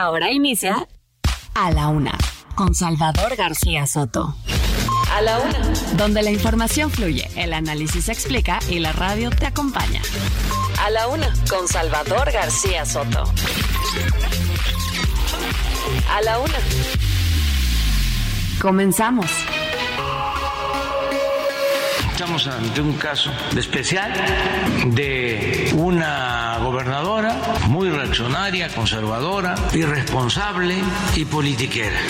Ahora inicia A la Una con Salvador García Soto. A la Una. Donde la información fluye, el análisis se explica y la radio te acompaña. A la Una con Salvador García Soto. A la Una. Comenzamos. Estamos ante un caso especial de una reaccionaria, conservadora, irresponsable y politiquera.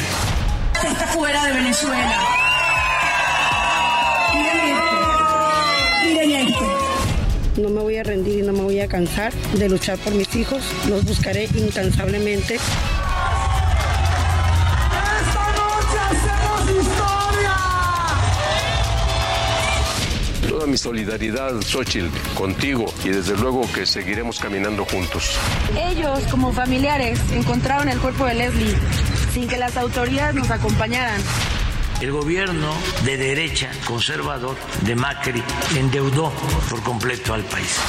Está fuera de Venezuela. Miren esto. No me voy a rendir y no me voy a cansar de luchar por mis hijos. Los buscaré incansablemente. Toda mi solidaridad, Xochitl, contigo y desde luego que seguiremos caminando juntos. Ellos, como familiares, encontraron el cuerpo de Leslie sin que las autoridades nos acompañaran. El gobierno de derecha conservador de Macri endeudó por completo al país.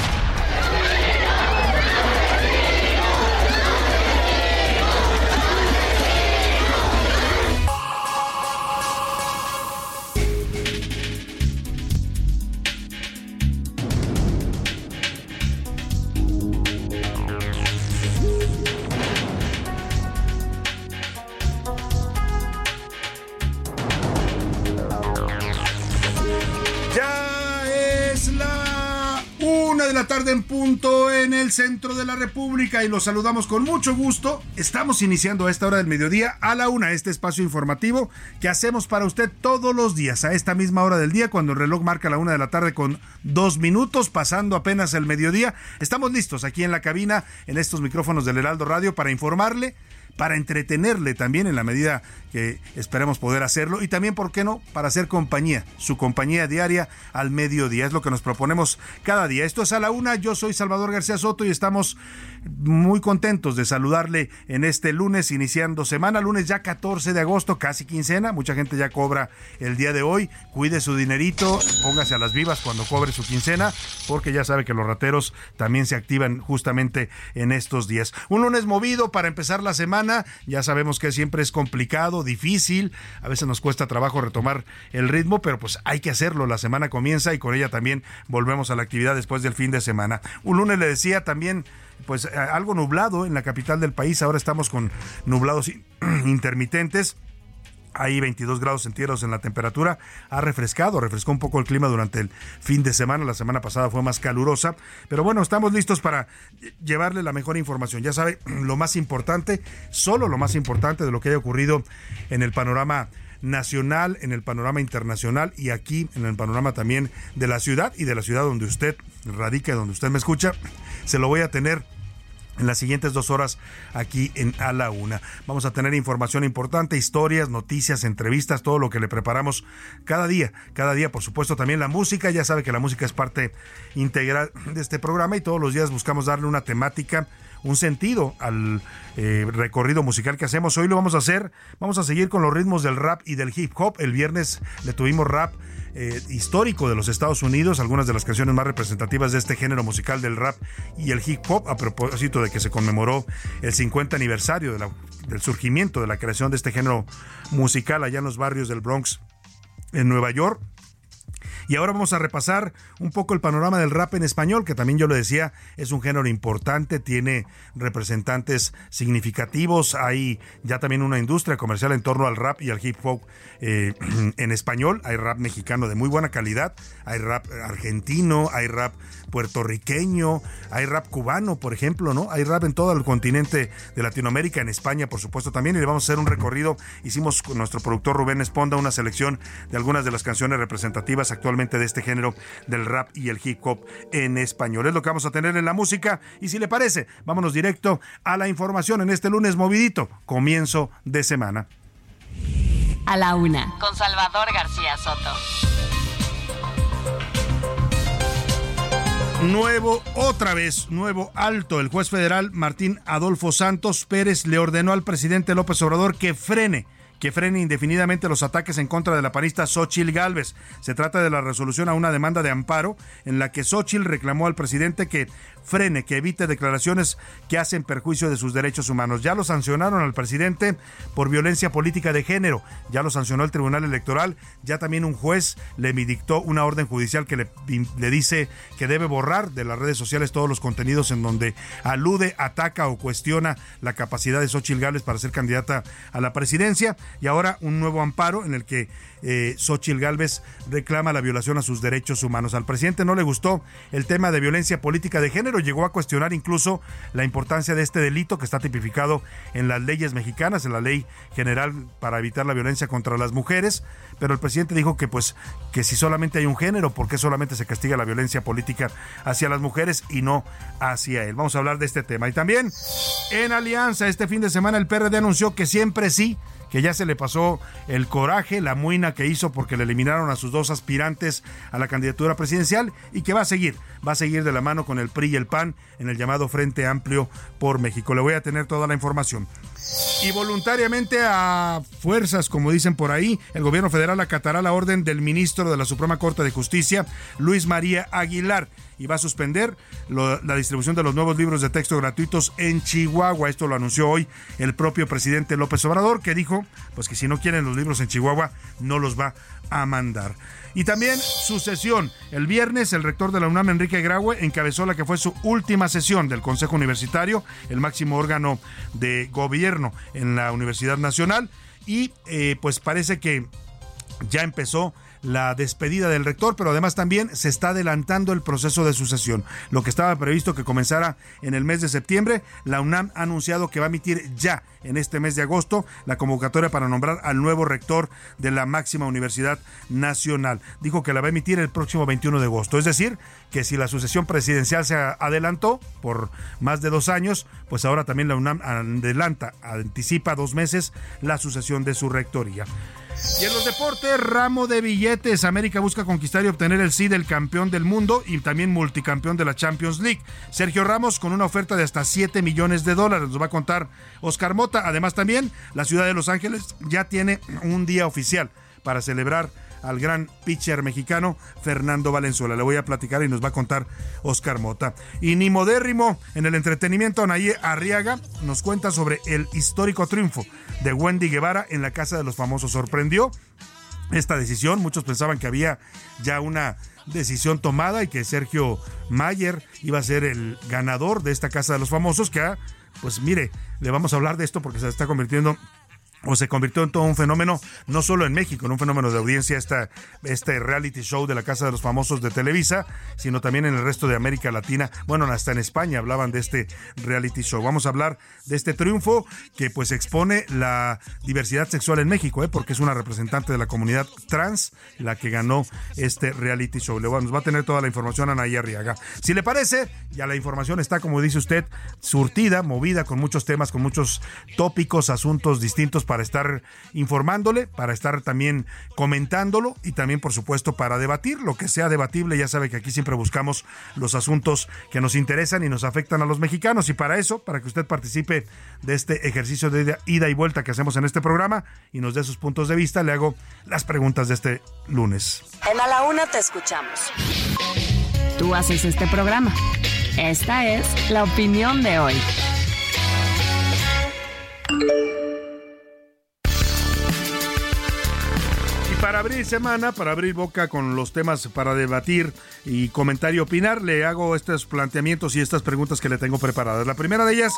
En el centro de la República y los saludamos con mucho gusto. Estamos iniciando a esta hora del mediodía a la una este espacio informativo que hacemos para usted todos los días a esta misma hora del día cuando el reloj marca la una de la tarde con dos minutos pasando apenas el mediodía. Estamos listos aquí en la cabina en estos micrófonos del Heraldo Radio para informarle para entretenerle también en la medida que esperemos poder hacerlo y también, ¿por qué no?, para hacer compañía, su compañía diaria al mediodía. Es lo que nos proponemos cada día. Esto es a la una, yo soy Salvador García Soto y estamos muy contentos de saludarle en este lunes, iniciando semana, lunes ya 14 de agosto, casi quincena, mucha gente ya cobra el día de hoy, cuide su dinerito, póngase a las vivas cuando cobre su quincena, porque ya sabe que los rateros también se activan justamente en estos días. Un lunes movido para empezar la semana, ya sabemos que siempre es complicado, difícil, a veces nos cuesta trabajo retomar el ritmo, pero pues hay que hacerlo, la semana comienza y con ella también volvemos a la actividad después del fin de semana. Un lunes le decía también pues algo nublado en la capital del país. Ahora estamos con nublados intermitentes. Hay 22 grados centígrados en la temperatura. Ha refrescado, refrescó un poco el clima durante el fin de semana. La semana pasada fue más calurosa. Pero bueno, estamos listos para llevarle la mejor información. Ya sabe, lo más importante, solo lo más importante de lo que haya ocurrido en el panorama nacional, en el panorama internacional y aquí en el panorama también de la ciudad y de la ciudad donde usted radica, donde usted me escucha. Se lo voy a tener en las siguientes dos horas aquí en A la Una. Vamos a tener información importante, historias, noticias, entrevistas, todo lo que le preparamos cada día. Cada día, por supuesto, también la música. Ya sabe que la música es parte integral de este programa y todos los días buscamos darle una temática un sentido al eh, recorrido musical que hacemos. Hoy lo vamos a hacer, vamos a seguir con los ritmos del rap y del hip hop. El viernes le tuvimos rap eh, histórico de los Estados Unidos, algunas de las canciones más representativas de este género musical del rap y el hip hop, a propósito de que se conmemoró el 50 aniversario del surgimiento de la creación de este género musical allá en los barrios del Bronx en Nueva York. Y ahora vamos a repasar un poco el panorama del rap en español, que también yo le decía, es un género importante, tiene representantes significativos, hay ya también una industria comercial en torno al rap y al hip hop eh, en español, hay rap mexicano de muy buena calidad, hay rap argentino, hay rap puertorriqueño, hay rap cubano, por ejemplo, ¿no? Hay rap en todo el continente de Latinoamérica, en España, por supuesto, también, y le vamos a hacer un recorrido. Hicimos con nuestro productor Rubén Esponda una selección de algunas de las canciones representativas actualmente de este género del rap y el hip hop en español. Es lo que vamos a tener en la música y si le parece, vámonos directo a la información en este lunes movidito, comienzo de semana. A la una, con Salvador García Soto. Nuevo, otra vez, nuevo alto. El juez federal Martín Adolfo Santos Pérez le ordenó al presidente López Obrador que frene que frene indefinidamente los ataques en contra de la panista Xochil Gálvez. Se trata de la resolución a una demanda de amparo en la que Xochil reclamó al presidente que frene, que evite declaraciones que hacen perjuicio de sus derechos humanos. Ya lo sancionaron al presidente por violencia política de género, ya lo sancionó el Tribunal Electoral, ya también un juez le dictó una orden judicial que le, dice que debe borrar de las redes sociales todos los contenidos en donde alude, ataca o cuestiona la capacidad de Xochitl Gálvez para ser candidata a la presidencia y ahora un nuevo amparo en el que eh, Gálvez reclama la violación a sus derechos humanos. Al presidente no le gustó el tema de violencia política de género, llegó a cuestionar incluso la importancia de este delito que está tipificado en las leyes mexicanas, en la ley general para evitar la violencia contra las mujeres, pero el presidente dijo que pues que si solamente hay un género, ¿por qué solamente se castiga la violencia política hacia las mujeres y no hacia él? Vamos a hablar de este tema. Y también en Alianza, este fin de semana el PRD anunció que siempre sí que ya se le pasó el coraje, la muina que hizo porque le eliminaron a sus dos aspirantes a la candidatura presidencial y que va a seguir, va a seguir de la mano con el PRI y el PAN en el llamado Frente Amplio por México. Le voy a tener toda la información. Y voluntariamente a fuerzas, como dicen por ahí, el gobierno federal acatará la orden del ministro de la Suprema Corte de Justicia, Luis María Aguilar y va a suspender la distribución de los nuevos libros de texto gratuitos en Chihuahua. Esto lo anunció hoy el propio presidente López Obrador, que dijo pues que si no quieren los libros en Chihuahua, no los va a mandar. Y también su sesión. El viernes, el rector de la UNAM, Enrique Graue, encabezó la que fue su última sesión del Consejo Universitario, el máximo órgano de gobierno en la Universidad Nacional. Y eh, pues parece que ya empezó la despedida del rector, pero además también se está adelantando el proceso de sucesión. Lo que estaba previsto que comenzara en el mes de septiembre, la UNAM ha anunciado que va a emitir ya en este mes de agosto la convocatoria para nombrar al nuevo rector de la máxima universidad nacional. Dijo que la va a emitir el próximo 21 de agosto. Es decir, que si la sucesión presidencial se adelantó por más de dos años, pues ahora también la UNAM adelanta, anticipa dos meses la sucesión de su rectoría. Y en los deportes, ramo de billetes. América busca conquistar y obtener el sí del campeón del mundo y también multicampeón de la Champions League. Sergio Ramos con una oferta de hasta 7 millones de dólares. Nos va a contar Oscar Mota. Además, también la ciudad de Los Ángeles ya tiene un día oficial para celebrar al gran pitcher mexicano Fernando Valenzuela. Le voy a platicar y nos va a contar Oscar Mota. Y ni modérrimo en el entretenimiento, Anaí Arriaga nos cuenta sobre el histórico triunfo de Wendy Guevara en la Casa de los Famosos. Sorprendió esta decisión. Muchos pensaban que había ya una decisión tomada y que Sergio Mayer iba a ser el ganador de esta Casa de los Famosos, que, pues mire, le vamos a hablar de esto porque se está convirtiendo o se convirtió en todo un fenómeno, no solo en México, en un fenómeno de audiencia, esta, este reality show de la Casa de los Famosos de Televisa, sino también en el resto de América Latina. Bueno, hasta en España hablaban de este reality show. Vamos a hablar de este triunfo que pues expone la diversidad sexual en México, ¿eh? porque es una representante de la comunidad trans la que ganó este reality show. Le nos va a tener toda la información Anaí Arriaga. Si le parece, ya la información está, como dice usted, surtida, movida, con muchos temas, con muchos tópicos, asuntos distintos para estar informándole, para estar también comentándolo y también, por supuesto, para debatir lo que sea debatible. Ya sabe que aquí siempre buscamos los asuntos que nos interesan y nos afectan a los mexicanos. Y para eso, para que usted participe de este ejercicio de ida y vuelta que hacemos en este programa y nos dé sus puntos de vista, le hago las preguntas de este lunes. En A la Una te escuchamos. Tú haces este programa. Esta es la opinión de hoy. Para abrir semana, para abrir boca con los temas para debatir y comentar y opinar, le hago estos planteamientos y estas preguntas que le tengo preparadas. La primera de ellas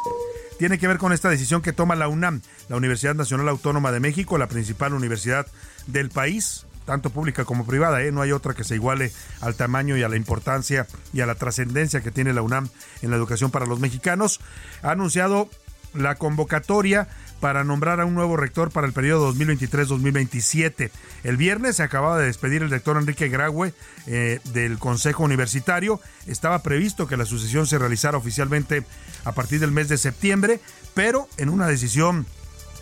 tiene que ver con esta decisión que toma la UNAM, la Universidad Nacional Autónoma de México, la principal universidad del país, tanto pública como privada, ¿eh? no hay otra que se iguale al tamaño y a la importancia y a la trascendencia que tiene la UNAM en la educación para los mexicanos. Ha anunciado la convocatoria para nombrar a un nuevo rector para el periodo 2023-2027. El viernes se acababa de despedir el rector Enrique Graue eh, del Consejo Universitario. Estaba previsto que la sucesión se realizara oficialmente a partir del mes de septiembre, pero en una decisión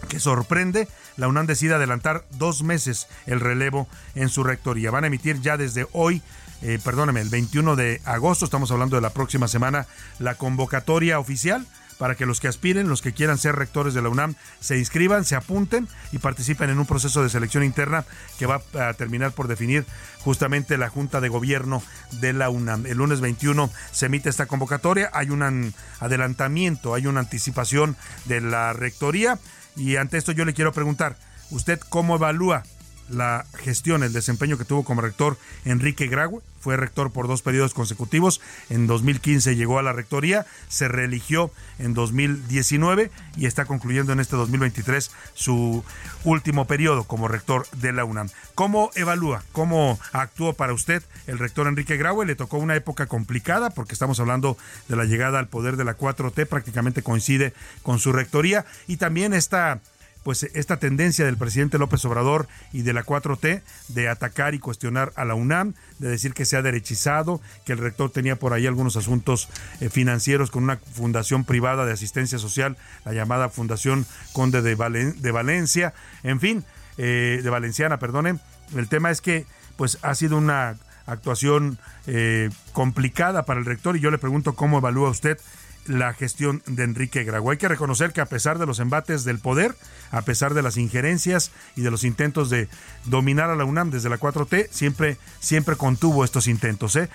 que sorprende, la UNAM decide adelantar dos meses el relevo en su rectoría. Van a emitir ya desde hoy, eh, perdóneme, el 21 de agosto, estamos hablando de la próxima semana, la convocatoria oficial para que los que aspiren, los que quieran ser rectores de la UNAM, se inscriban, se apunten y participen en un proceso de selección interna que va a terminar por definir justamente la Junta de Gobierno de la UNAM. El lunes 21 se emite esta convocatoria, hay un adelantamiento, hay una anticipación de la rectoría y ante esto yo le quiero preguntar, ¿usted cómo evalúa la gestión, el desempeño que tuvo como rector Enrique Graue. Fue rector por dos periodos consecutivos. En 2015 llegó a la rectoría, se reeligió en 2019 y está concluyendo en este 2023 su último periodo como rector de la UNAM. ¿Cómo evalúa, cómo actuó para usted el rector Enrique Graue? Le tocó una época complicada porque estamos hablando de la llegada al poder de la 4T, prácticamente coincide con su rectoría y también esta pues esta tendencia del presidente López Obrador y de la 4T de atacar y cuestionar a la UNAM, de decir que se ha derechizado, que el rector tenía por ahí algunos asuntos eh, financieros con una fundación privada de asistencia social, la llamada Fundación Conde de, de Valencia, en fin, eh, de Valenciana, perdone. El tema es que pues ha sido una actuación eh, complicada para el rector y yo le pregunto cómo evalúa usted la gestión de Enrique Grago. Hay que reconocer que a pesar de los embates del poder, a pesar de las injerencias y de los intentos de dominar a la UNAM desde la 4T, siempre, siempre contuvo estos intentos. ¿eh?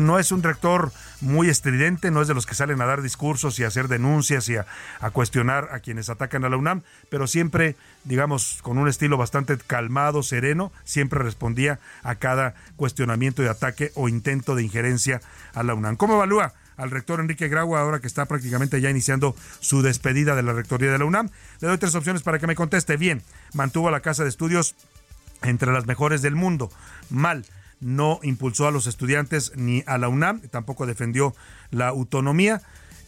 No es un rector muy estridente, no es de los que salen a dar discursos y a hacer denuncias y a, a cuestionar a quienes atacan a la UNAM, pero siempre, digamos, con un estilo bastante calmado, sereno, siempre respondía a cada cuestionamiento y ataque o intento de injerencia a la UNAM. ¿Cómo evalúa? Al rector Enrique Grau, ahora que está prácticamente ya iniciando su despedida de la rectoría de la UNAM. Le doy tres opciones para que me conteste. Bien, mantuvo la casa de estudios entre las mejores del mundo. Mal, no impulsó a los estudiantes ni a la UNAM, tampoco defendió la autonomía.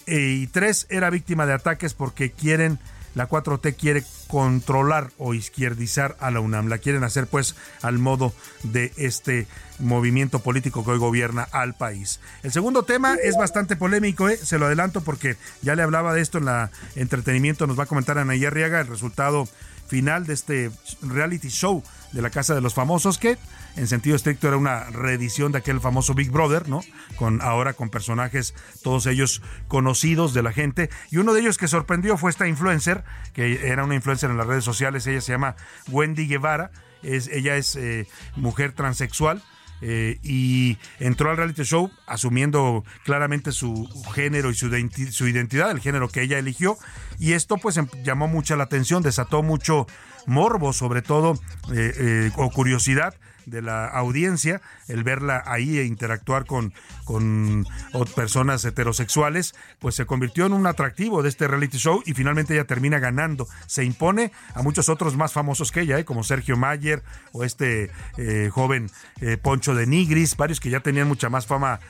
Eh, y tres, era víctima de ataques porque quieren la 4T quiere controlar o izquierdizar a la UNAM. La quieren hacer pues al modo de este movimiento político que hoy gobierna al país. El segundo tema es bastante polémico, ¿eh? se lo adelanto porque ya le hablaba de esto en la entretenimiento, nos va a comentar Ana Arriaga el resultado final de este reality show de la Casa de los Famosos que en sentido estricto era una reedición de aquel famoso Big Brother, ¿no? Con ahora con personajes todos ellos conocidos de la gente y uno de ellos que sorprendió fue esta influencer que era una influencer en las redes sociales, ella se llama Wendy Guevara, es, ella es eh, mujer transexual. Eh, y entró al reality show asumiendo claramente su género y su, su, identidad, el género que ella eligió, y esto pues em, llamó mucha la atención, desató mucho morbo sobre todo eh, o curiosidad de la audiencia, el verla ahí e interactuar con, con personas heterosexuales, pues se convirtió en un atractivo de este reality show y finalmente ella termina ganando. Se impone a muchos otros más famosos que ella, ¿eh? como Sergio Mayer o este eh, joven eh, Poncho de Nigris, varios que ya tenían mucha más fama,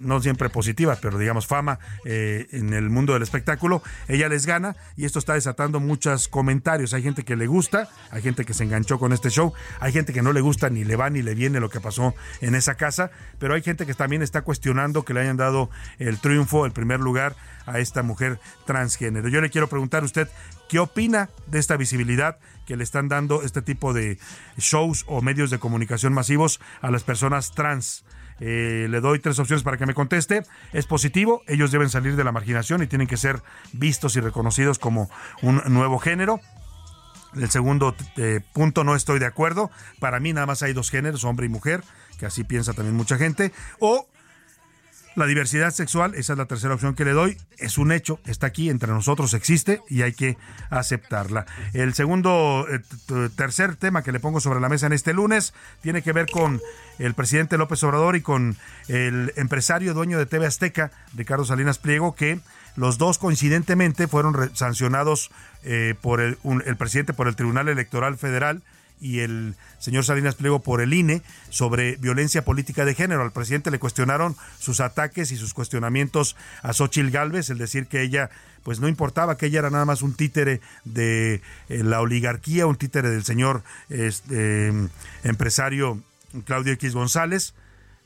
no siempre positiva, pero digamos fama en el mundo del espectáculo. Ella les gana y esto está desatando muchos comentarios. Hay gente que le gusta, hay gente que se enganchó con este show, hay gente que no le gusta ni le va ni le viene lo que pasó en esa casa, pero hay gente que también está cuestionando que le hayan dado el triunfo, el primer lugar a esta mujer transgénero. Yo le quiero preguntar a usted, ¿qué opina de esta visibilidad que le están dando este tipo de shows o medios de comunicación masivos a las personas trans? Eh, le doy tres opciones para que me conteste. Es positivo, ellos deben salir de la marginación y tienen que ser vistos y reconocidos como un nuevo género. El segundo eh, punto no estoy de acuerdo. Para mí nada más hay dos géneros, hombre y mujer, que así piensa también mucha gente. O la diversidad sexual, esa es la tercera opción que le doy, es un hecho, está aquí, entre nosotros existe y hay que aceptarla. El segundo, eh, tercer tema que le pongo sobre la mesa en este lunes tiene que ver con el presidente López Obrador y con el empresario dueño de TV Azteca, Ricardo Salinas Pliego, que los dos coincidentemente fueron sancionados eh, por el, presidente por el Tribunal Electoral Federal y el señor Salinas Pliego por el INE sobre violencia política de género. Al presidente le cuestionaron sus ataques y sus cuestionamientos a Xochil Gálvez, el decir que ella pues no importaba que ella era nada más un títere de eh, la oligarquía, un títere del señor este, empresario Claudio X González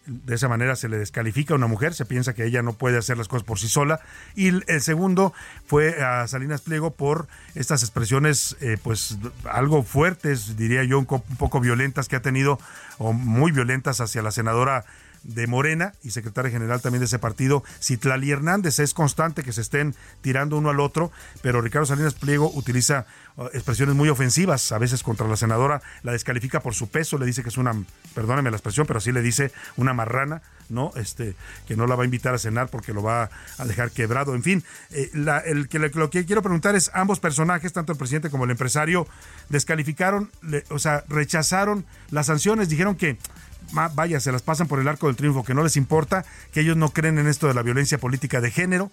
de esa manera se le descalifica a una mujer, se piensa que ella no puede hacer las cosas por sí sola. Y el segundo fue a Salinas Pliego por estas expresiones, eh, pues algo fuertes, diría yo, un, poco violentas que ha tenido, o muy violentas hacia la senadora de Morena y secretaria general también de ese partido, Citlali Hernández. Es constante que se estén tirando uno al otro, pero Ricardo Salinas Pliego utiliza uh, expresiones muy ofensivas, a veces contra la senadora, la descalifica por su peso, le dice que es una, perdóneme la expresión, pero así le dice una marrana, ¿no? Este, que no la va a invitar a cenar porque lo va a dejar quebrado. En fin, eh, el, que, lo que quiero preguntar es, ambos personajes, tanto el presidente como el empresario, descalificaron, o sea, rechazaron las sanciones, dijeron que vaya, se las pasan por el arco del triunfo, que no les importa, que ellos no creen en esto de la violencia política de género.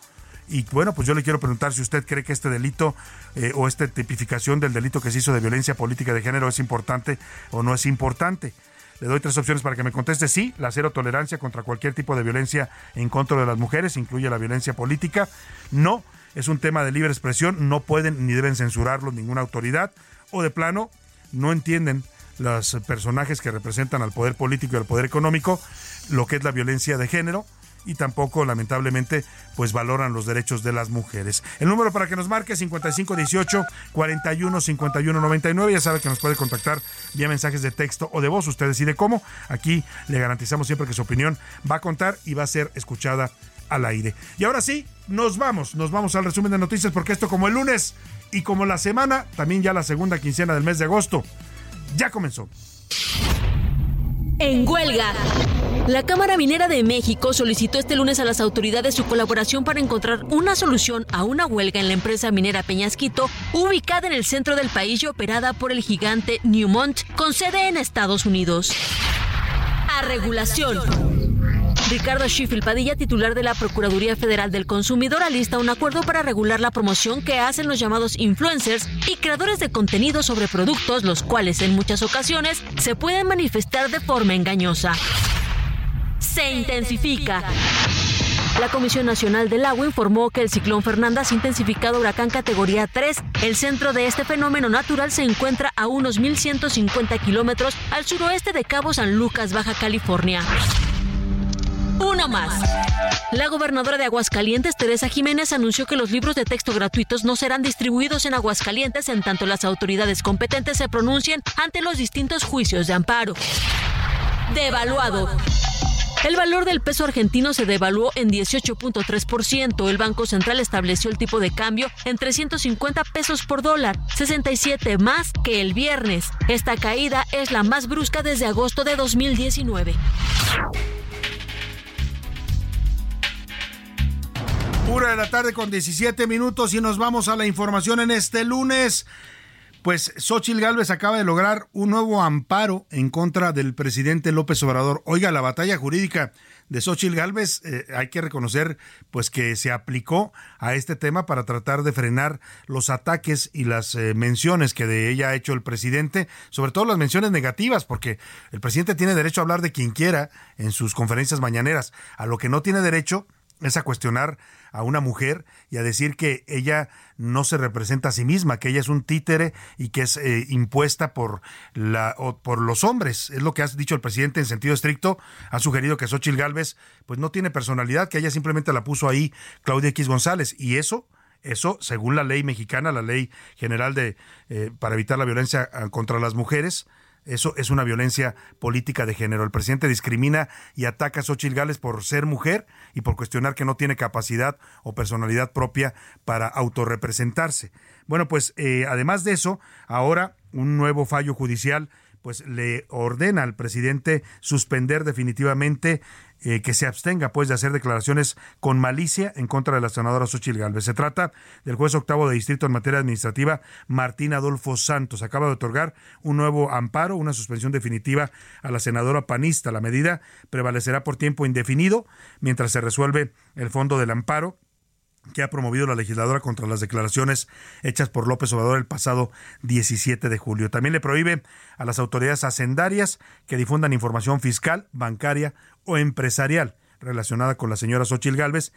Y bueno, pues yo le quiero preguntar si usted cree que este delito eh, o esta tipificación del delito que se hizo de violencia política de género es importante o no es importante. Le doy tres opciones para que me conteste. Sí, la cero tolerancia contra cualquier tipo de violencia en contra de las mujeres, incluye la violencia política. No, es un tema de libre expresión, no pueden ni deben censurarlo ninguna autoridad. O de plano, no entienden los personajes que representan al poder político y al poder económico, lo que es la violencia de género y tampoco lamentablemente pues valoran los derechos de las mujeres. El número para que nos marque 5518 41 51 99, ya sabe que nos puede contactar vía mensajes de texto o de voz, usted decide cómo. Aquí le garantizamos siempre que su opinión va a contar y va a ser escuchada al aire. Y ahora sí, nos vamos, nos vamos al resumen de noticias porque esto como el lunes y como la semana, también ya la segunda quincena del mes de agosto, ya comenzó. En huelga. La Cámara Minera de México solicitó este lunes a las autoridades su colaboración para encontrar una solución a una huelga en la empresa minera Peñasquito, ubicada en el centro del país y operada por el gigante Newmont, con sede en Estados Unidos. A regulación. Ricardo Schiffel Padilla, titular de la Procuraduría Federal del Consumidor, alista un acuerdo para regular la promoción que hacen los llamados influencers y creadores de contenido sobre productos, los cuales en muchas ocasiones se pueden manifestar de forma engañosa. Se intensifica. La Comisión Nacional del Agua informó que el ciclón Fernanda ha intensificado huracán categoría 3. El centro de este fenómeno natural se encuentra a unos 1.150 kilómetros al suroeste de Cabo San Lucas, Baja California. Uno más. La gobernadora de Aguascalientes, Teresa Jiménez, anunció que los libros de texto gratuitos no serán distribuidos en Aguascalientes en tanto las autoridades competentes se pronuncien ante los distintos juicios de amparo. Devaluado. El valor del peso argentino se devaluó en 18.3%. El Banco Central estableció el tipo de cambio en 350 pesos por dólar, 67 más que el viernes. Esta caída es la más brusca desde agosto de 2019. Pura de la tarde con 17 minutos y nos vamos a la información en este lunes. Pues Xochitl Gálvez acaba de lograr un nuevo amparo en contra del presidente López Obrador. Oiga, la batalla jurídica de Xochitl Gálvez eh, hay que reconocer pues que se aplicó a este tema para tratar de frenar los ataques y las eh, menciones que de ella ha hecho el presidente, sobre todo las menciones negativas, porque el presidente tiene derecho a hablar de quien quiera en sus conferencias mañaneras. A lo que no tiene derecho es a cuestionar a una mujer y a decir que ella no se representa a sí misma, que ella es un títere y que es eh, impuesta por, la, por los hombres. Es lo que ha dicho el presidente en sentido estricto. Ha sugerido que Xochitl Gálvez pues no tiene personalidad, que ella simplemente la puso ahí Claudia X González. Y eso eso, según la ley mexicana, la ley general de eh, para evitar la violencia ah, contra las mujeres, eso es una violencia política de género. El presidente discrimina y ataca a Xochitl Gales por ser mujer y por cuestionar que no tiene capacidad o personalidad propia para autorrepresentarse. Bueno, pues eh, además de eso, ahora un nuevo fallo judicial pues le ordena al presidente suspender definitivamente eh, que se abstenga pues de hacer declaraciones con malicia en contra de la senadora Xochitl Galvez. Se trata del juez octavo de distrito en materia administrativa Martín Adolfo Santos. Acaba de otorgar un nuevo amparo, una suspensión definitiva a la senadora panista. La medida prevalecerá por tiempo indefinido mientras se resuelve el fondo del amparo que ha promovido la legisladora contra las declaraciones hechas por López Obrador el pasado 17 de julio. También le prohíbe a las autoridades hacendarias que difundan información fiscal, bancaria o empresarial relacionada con la señora Xochil Gálvez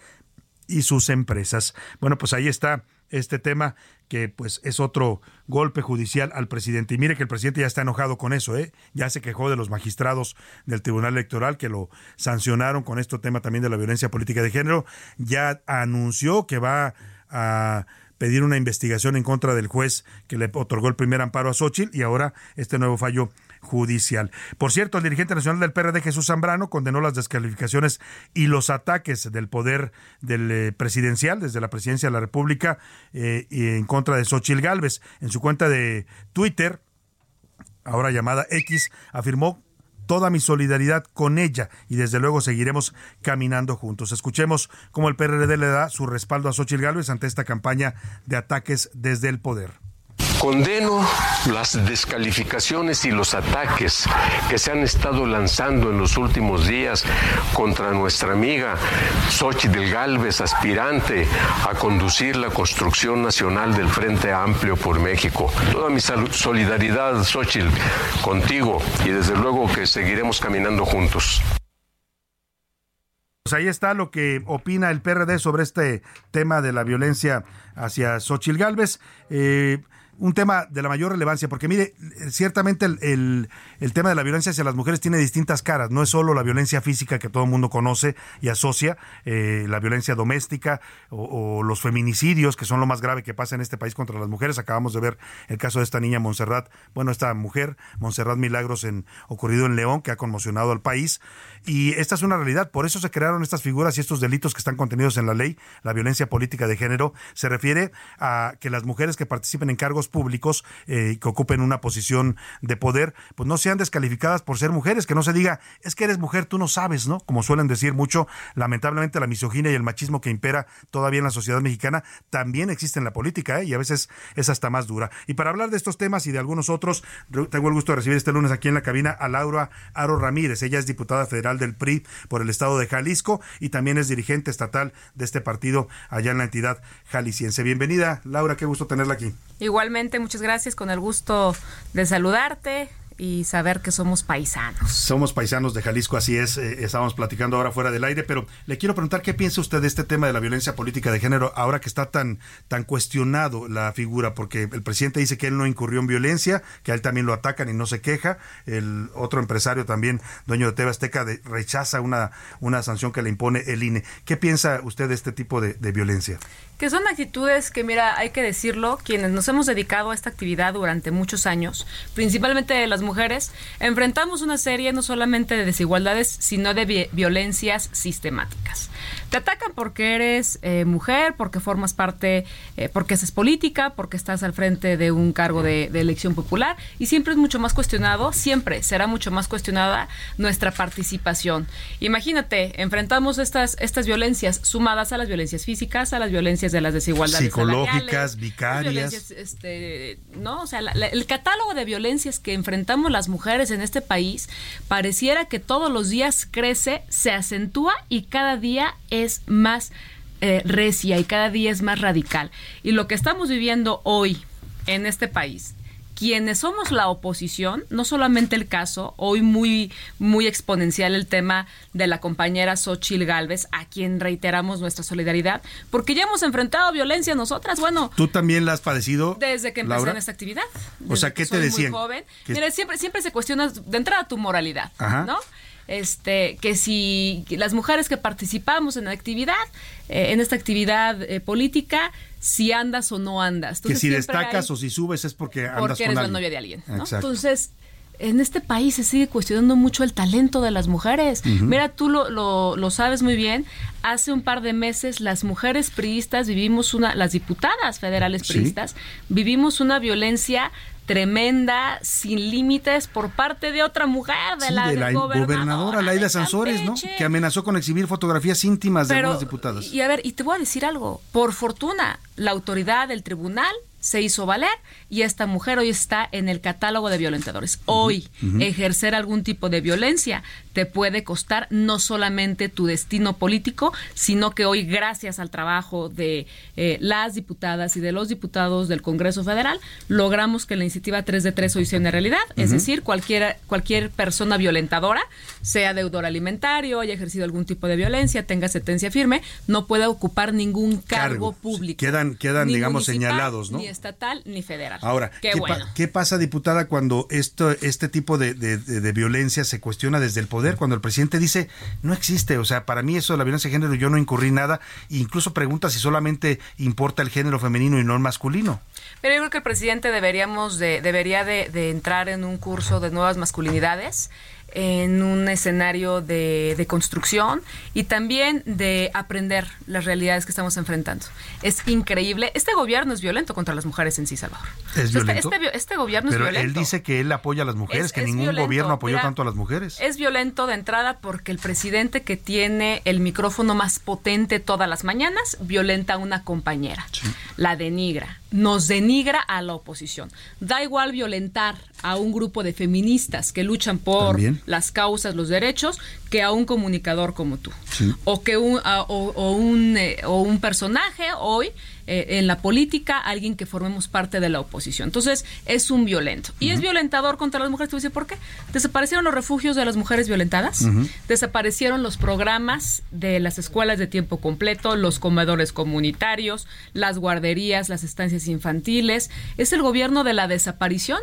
y sus empresas. Bueno, pues ahí está este tema que pues es otro golpe judicial al presidente. Y mire que el presidente ya está enojado con eso, ¿eh? Ya se quejó de los magistrados del Tribunal Electoral que lo sancionaron con este tema también de la violencia política de género. Ya anunció que va a pedir una investigación en contra del juez que le otorgó el primer amparo a Xochitl y ahora este nuevo fallo judicial. Por cierto, el dirigente nacional del PRD, Jesús Zambrano, condenó las descalificaciones y los ataques del poder del eh, presidencial, desde la presidencia de la República, eh, en contra de Xochitl Gálvez. En su cuenta de Twitter, ahora llamada X, afirmó toda mi solidaridad con ella y desde luego seguiremos caminando juntos. Escuchemos cómo el PRD le da su respaldo a Xochitl Gálvez ante esta campaña de ataques desde el poder. Condeno las descalificaciones y los ataques que se han estado lanzando en los últimos días contra nuestra amiga Xochitl Galvez, aspirante a conducir la construcción nacional del Frente Amplio por México. Toda mi solidaridad, Xochitl, contigo y desde luego que seguiremos caminando juntos. Pues ahí está lo que opina el PRD sobre este tema de la violencia hacia Xochitl Galvez. Eh, un tema de la mayor relevancia, porque mire, ciertamente el, el, tema de la violencia hacia las mujeres tiene distintas caras, no es solo la violencia física que todo el mundo conoce y asocia, eh, la violencia doméstica o, los feminicidios, que son lo más grave que pasa en este país contra las mujeres. Acabamos de ver el caso de esta niña Montserrat, bueno, esta mujer, Montserrat Milagros, en, ocurrido en León, que ha conmocionado al país. Y esta es una realidad, por eso se crearon estas figuras y estos delitos que están contenidos en la ley, la violencia política de género, se refiere a que las mujeres que participen en cargos públicos eh, que ocupen una posición de poder, pues no sean descalificadas por ser mujeres, que no se diga, es que eres mujer, tú no sabes, ¿no? Como suelen decir mucho, lamentablemente la misoginia y el machismo que impera todavía en la sociedad mexicana también existe en la política, ¿eh? y a veces es hasta más dura. Y para hablar de estos temas y de algunos otros, tengo el gusto de recibir este lunes aquí en la cabina a Laura Aro Ramírez. Ella es diputada federal del PRI por el estado de Jalisco y también es dirigente estatal de este partido allá en la entidad jalisciense. Bienvenida, Laura, qué gusto tenerla aquí. Igualmente, muchas gracias, con el gusto de saludarte y saber que somos paisanos. Somos paisanos de Jalisco, así es. Eh, estábamos platicando ahora fuera del aire, pero le quiero preguntar qué piensa usted de este tema de la violencia política de género ahora que está tan, tan cuestionado la figura, porque el presidente dice que él no incurrió en violencia, que a él también lo atacan y no se queja. El otro empresario también, dueño de TV Azteca, rechaza una, una sanción que le impone el INE. ¿Qué piensa usted de este tipo de, de violencia? Que son actitudes que, mira, hay que decirlo, quienes nos hemos dedicado a esta actividad durante muchos años, principalmente las mujeres, enfrentamos una serie no solamente de desigualdades, sino de violencias sistemáticas. Te atacan porque eres eh, mujer, porque formas parte, eh, porque haces política, porque estás al frente de un cargo de, elección popular y siempre es mucho más cuestionado, siempre será mucho más cuestionada nuestra participación. Imagínate, enfrentamos estas, estas violencias sumadas a las violencias físicas, a las violencias de las desigualdades psicológicas, vicarias. Este, no, o sea, el catálogo de violencias que enfrentamos las mujeres en este país pareciera que todos los días crece, se acentúa y cada día es más eh, recia y cada día es más radical. Y lo que estamos viviendo hoy en este país quienes somos la oposición, no solamente el caso, hoy muy, muy exponencial el tema de la compañera Xochil Gálvez, a quien reiteramos nuestra solidaridad, porque ya hemos enfrentado violencia nosotras. Bueno. ¿Tú también la has padecido? Desde que empecé en esta actividad. O sea, ¿qué te decían? Muy joven. Mira, siempre, siempre se cuestiona de entrada tu moralidad, ¿no? Este, que si las mujeres que participamos en la actividad, eh, en esta actividad eh, política, si andas o no andas. que si destacas o si subes es porque andas porque eres la novia de alguien. Entonces, en este país se sigue cuestionando mucho el talento de las mujeres. Mira, tú lo, lo, sabes muy bien. Hace un par de meses las mujeres priistas vivimos una, las diputadas federales priistas, vivimos una violencia tremenda, sin límites, por parte de otra mujer, de la, de la gobernadora, Laida Sansores, ¿no? Que amenazó con exhibir fotografías íntimas de algunas diputadas. Y a ver, y te voy a decir algo, por fortuna, la autoridad del tribunal se hizo valer y esta mujer hoy está en el catálogo de violentadores. Hoy ejercer algún tipo de violencia te puede costar no solamente tu destino político, sino que hoy gracias al trabajo de eh, las diputadas y de los diputados del Congreso Federal logramos que la iniciativa 3 de 3 hoy sea una realidad, es decir, cualquier, cualquier persona violentadora, sea deudor alimentario, haya ejercido algún tipo de violencia, tenga sentencia firme, no puede ocupar ningún cargo, público. Quedan, quedan digamos, señalados, ¿no? Estatal ni federal. Ahora, ¿qué, pasa, diputada, cuando esto, este tipo de, de, violencia se cuestiona desde el poder? Cuando el presidente dice, no existe, o sea, para mí eso de la violencia de género yo no incurrí nada, e incluso pregunta si solamente importa el género femenino y no el masculino. Pero yo creo que el presidente deberíamos de, debería de, de entrar en un curso de nuevas masculinidades en un escenario de, de, construcción y también de aprender las realidades que estamos enfrentando. Es increíble. Este gobierno es violento contra las mujeres en sí, Salvador. ¿Es violento? Este, este, gobierno es violento. Él dice que él apoya a las mujeres, que ningún gobierno apoyó tanto a las mujeres. Es violento de entrada porque el presidente que tiene el micrófono más potente todas las mañanas violenta a una compañera. La denigra. Nos denigra a la oposición. Da igual violentar a un grupo de feministas que luchan por las causas, los derechos, que a un comunicador como tú. O que un, o, un, eh, o un personaje hoy eh, en la política, alguien que formemos parte de la oposición. Entonces, es un violento. Y es violentador contra las mujeres. Te voy por qué. Desaparecieron los refugios de las mujeres violentadas, desaparecieron los programas de las escuelas de tiempo completo, los comedores comunitarios, las guarderías, las estancias infantiles. Es el gobierno de la desaparición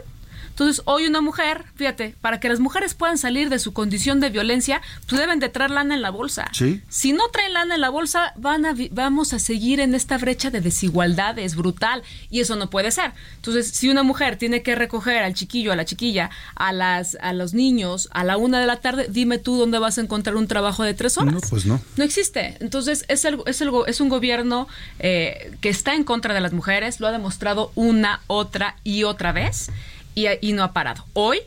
entonces, hoy una mujer, fíjate, para que las mujeres puedan salir de su condición de violencia, pues deben de traer lana en la bolsa. Sí. Si no traen lana en la bolsa, van a, vamos a seguir en esta brecha de desigualdades brutal y eso no puede ser. Entonces, si una mujer tiene que recoger al chiquillo, a la chiquilla, a las a los niños a la una de la tarde, dime tú dónde vas a encontrar un trabajo de tres horas. No, pues no. No existe. Entonces, es, el, es, el, es un gobierno eh, que está en contra de las mujeres, lo ha demostrado una, otra y otra vez y, no ha parado. Hoy,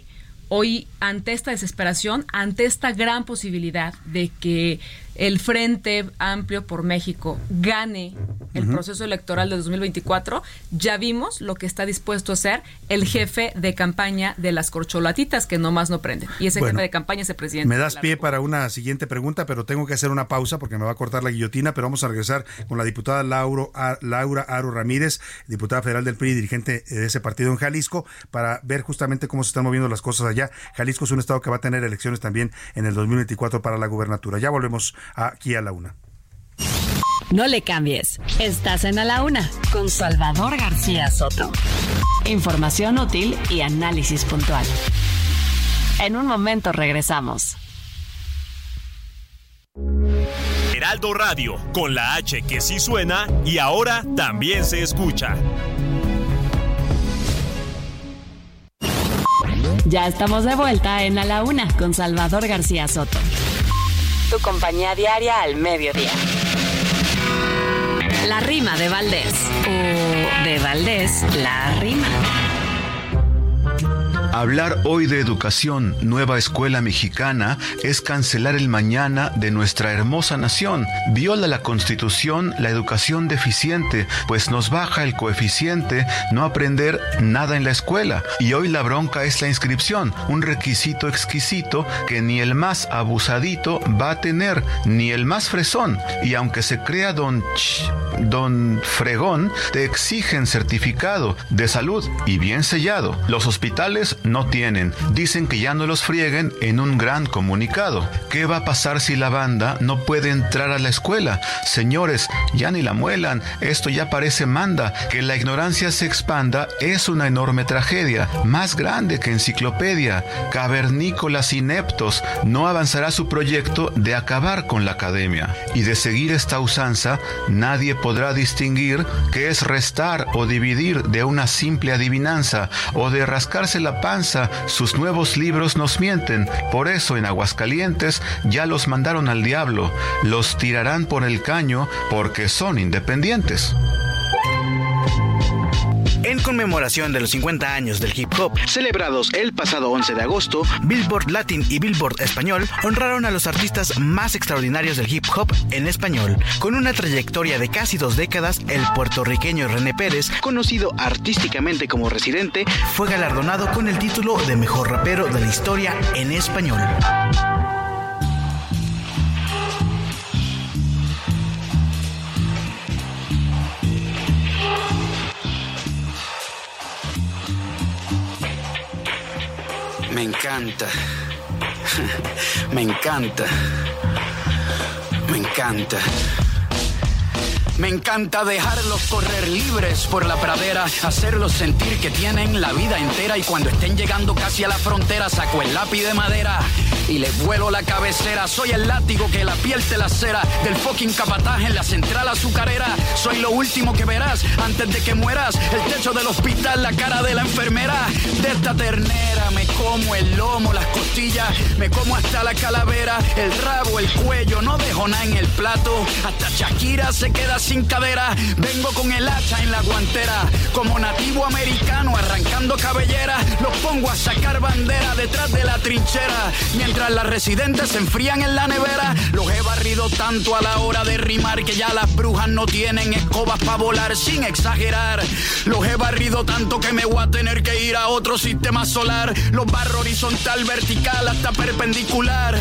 hoy, ante esta desesperación, ante esta gran posibilidad de que el Frente Amplio por México gane el proceso electoral de 2024, ya vimos lo que está dispuesto a hacer el jefe de campaña de las corcholatitas, que nomás no prenden. Y ese jefe de campaña es el presidente. Me das pie para una siguiente pregunta, pero tengo que hacer una pausa porque me va a cortar la guillotina, pero vamos a regresar con la diputada Lauro, Laura Aro Ramírez, diputada federal del PRI, dirigente de ese partido en Jalisco, para ver justamente cómo se están moviendo las cosas allá. Jalisco es un estado que va a tener elecciones también en el 2024 para la gubernatura. Ya volvemos aquí a la una. No le cambies. Estás en A la Una con Salvador García Soto. Información útil y análisis puntual. En un momento regresamos. Heraldo Radio, con la H que sí suena y ahora también se escucha. Ya estamos de vuelta en A la Una con Salvador García Soto. Tu compañía diaria al mediodía. La rima de Valdés. O de Valdés, la rima. Hablar hoy de educación, nueva escuela mexicana, es cancelar el mañana de nuestra hermosa nación. Viola la constitución la educación deficiente, pues nos baja el coeficiente no aprender nada en la escuela. Y hoy la bronca es la inscripción, un requisito exquisito que ni el más abusadito va a tener, ni el más fresón. Y aunque se crea don, don fregón, te exigen certificado de salud y bien sellado. Los hospitales no tienen. Dicen que ya no los frieguen en un gran comunicado. ¿Qué va a pasar si la banda no puede entrar a la escuela? Señores, ya ni la muelan. Esto ya parece manda. Que la ignorancia se expanda es una enorme tragedia, más grande que enciclopedia. Cavernícolas ineptos no avanzará su proyecto de acabar con la academia. Y de seguir esta usanza, nadie podrá distinguir qué es restar o dividir de una simple adivinanza o de rascarse la sus nuevos libros nos mienten. Por eso en Aguascalientes ya los mandaron al diablo. Los tirarán por el caño porque son independientes. Conmemoración de los 50 años del hip hop, celebrados el pasado 11 de agosto, Billboard Latin y Billboard Español honraron a los artistas más extraordinarios del hip hop en español. Con una trayectoria de casi dos décadas, el puertorriqueño René Pérez, conocido artísticamente como Residente, fue galardonado con el título de Mejor Rapero de la Historia en Español. Me encanta. Me encanta. Me encanta. Me encanta dejarlos correr libres por la pradera, hacerlos sentir que tienen la vida entera y cuando estén llegando casi a la frontera saco el lápiz de madera y les vuelo la cabecera. Soy el látigo que la piel te la cera del fucking capataje en la central azucarera. Soy lo último que verás antes de que mueras. El techo del hospital, la cara de la enfermera. De esta ternera me como el lomo, las costillas, me como hasta la calavera, el rabo, el cuello, no dejo nada en el plato. Hasta Shakira se queda sin cadera. Vengo con el hacha en la guantera. Como nativo americano arrancando cabellera. Los pongo a sacar bandera detrás de la trinchera. Mientras las residentes se enfrían en la nevera. Los he barrido tanto a la hora de rimar que ya las brujas no tienen escobas para volar sin exagerar. Los he barrido tanto que me voy a tener que ir a otro sistema solar. Los barro horizontal, vertical hasta perpendicular.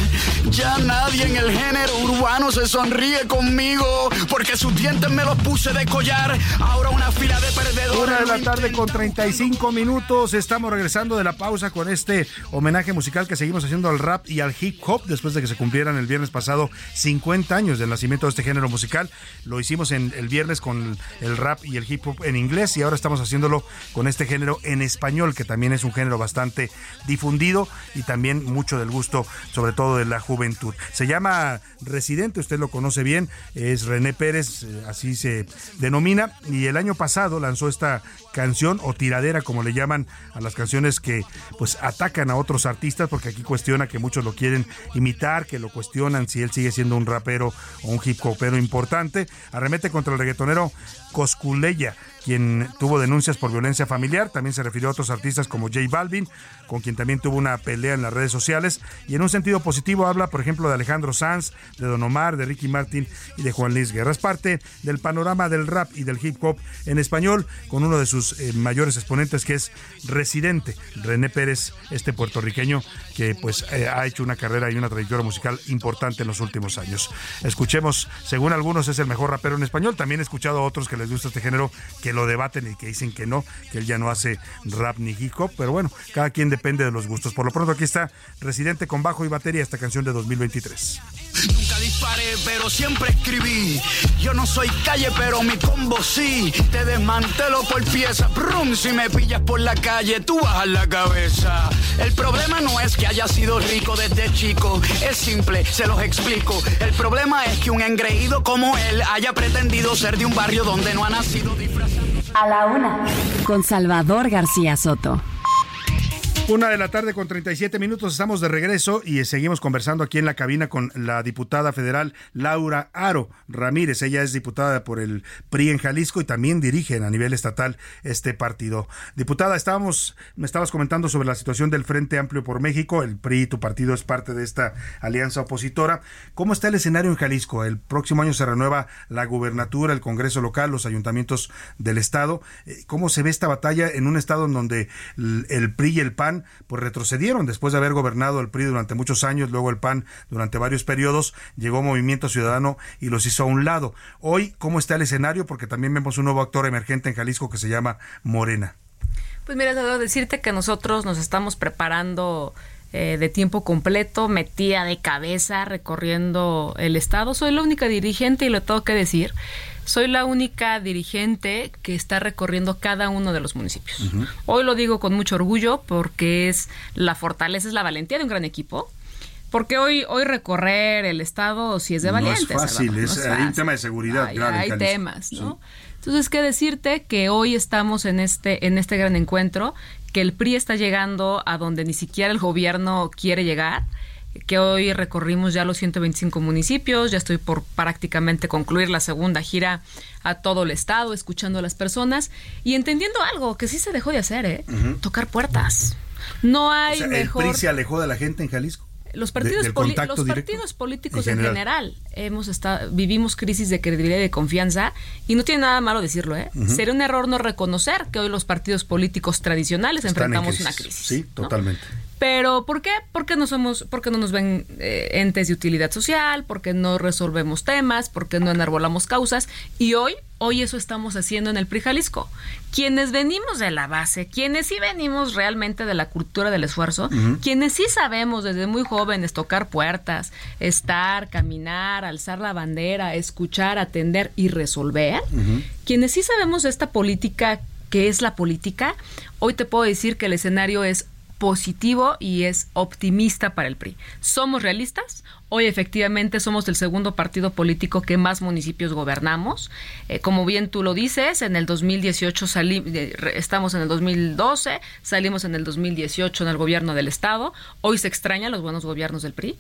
Ya nadie en el género urbano se sonríe conmigo porque sus dientes me los puse de collar. Ahora una fila de perdedores. Una de la tarde con 35 minutos. Estamos regresando de la pausa con este homenaje musical que seguimos haciendo al rap y al hip hop después de que se cumplieran el viernes pasado 50 años del nacimiento de este género musical. Lo hicimos en el viernes con el rap y el hip hop en inglés y ahora estamos haciéndolo con este género en español que también es un género bastante difundido y también mucho del gusto sobre todo de la juventud. Se llama Residente, usted lo conoce bien, es René Pérez, eh, así se denomina, y el año pasado lanzó esta canción o tiradera, como le llaman a las canciones que pues atacan a otros artistas, porque aquí cuestiona que muchos lo quieren imitar, que lo cuestionan si él sigue siendo un rapero o un hip hopero importante. Arremete contra el reggaetonero Cosculeya, quien tuvo denuncias por violencia familiar. También se refirió a otros artistas como J Balvin, con quien también tuvo una pelea en las redes sociales. Y en un sentido positivo habla, por ejemplo, de Alejandro Sanz, de Don Omar, de Ricky Martin y de Juan Luis Guerra. Es parte del panorama del rap y del hip hop en español, con uno de sus eh, mayores exponentes que es Residente, René Pérez, este puertorriqueño que pues eh, ha hecho una carrera y una trayectoria musical importante en los últimos años. Escuchemos, según algunos es el mejor rapero en español, también he escuchado a otros que les gusta este género que lo debaten y que dicen que no, que él ya no hace rap ni hip hop, pero bueno, cada quien depende de los gustos. Por lo pronto aquí está Residente con bajo y batería esta canción de 2023. Nunca disparé, pero siempre escribí. Yo no soy calle, pero mi combo sí. Te desmantelo por pieza. Brum, si me pillas por la calle, tú bajas la cabeza. El problema no es que haya sido rico desde chico. Es simple, se los explico. El problema es que un engreído como él haya pretendido ser de un barrio donde no ha nacido disfrazado. A la una. Con Salvador García Soto. Una de la tarde con 37 minutos, estamos de regreso y seguimos conversando aquí en la cabina con la diputada federal Laura Aro Ramírez. Ella es diputada por el PRI en Jalisco y también dirige a nivel estatal este partido. Diputada, estábamos, me estabas comentando sobre la situación del Frente Amplio por México. El PRI, tu partido, es parte de esta alianza opositora. ¿Cómo está el escenario en Jalisco? El próximo año se renueva la gubernatura, el Congreso local, los ayuntamientos del estado. Eh, ¿Cómo se ve esta batalla en un estado en donde el PRI y el PAN pues retrocedieron después de haber gobernado el PRI durante muchos años, luego el PAN durante varios periodos, llegó Movimiento Ciudadano y los hizo a un lado. Hoy, ¿cómo está el escenario? Porque también vemos un nuevo actor emergente en Jalisco que se llama Morena. Pues mira, debo decirte que nosotros nos estamos preparando eh, de tiempo completo, metida de cabeza, recorriendo el Estado. Soy la única dirigente y lo tengo que decir soy la única dirigente que está recorriendo cada uno de los municipios. Hoy lo digo con mucho orgullo porque es la fortaleza, es la valentía de un gran equipo. Porque hoy, hoy recorrer el estado si es de valientes. No es fácil, es, hay un tema de seguridad hay, Hay temas, ¿no? Entonces, qué decirte que hoy estamos en este, en este gran encuentro, que el PRI está llegando a donde ni siquiera el gobierno quiere llegar que hoy recorrimos ya los 125 municipios, ya estoy por prácticamente concluir la segunda gira a todo el estado, escuchando a las personas y entendiendo algo que sí se dejó de hacer, ¿eh? Tocar puertas. No hay mejor... ¿El PRI se alejó de la gente en Jalisco? los partidos, los partidos políticos en general, hemos estado, vivimos crisis de credibilidad y de confianza y no tiene nada malo decirlo, ¿eh? Sería un error no reconocer que hoy los partidos políticos tradicionales enfrentamos una crisis. Sí, totalmente. Pero ¿por qué? Porque no somos, porque no nos ven eh, entes de utilidad social, porque no resolvemos temas, porque no enarbolamos causas y hoy Hoy eso estamos haciendo en el PRI Jalisco. Quienes venimos de la base, quienes sí venimos realmente de la cultura del esfuerzo, quienes sí sabemos desde muy jóvenes tocar puertas, estar, caminar, alzar la bandera, escuchar, atender y resolver, quienes sí sabemos de esta política que es la política, hoy te puedo decir que el escenario es positivo y es optimista para el PRI. ¿Somos realistas? Hoy efectivamente somos el segundo partido político que más municipios gobernamos. Eh, como bien tú lo dices, en el 2018 salimos, estamos en el 2012, salimos en el 2018 en el gobierno del Estado. Hoy se extrañan los buenos gobiernos del PRI.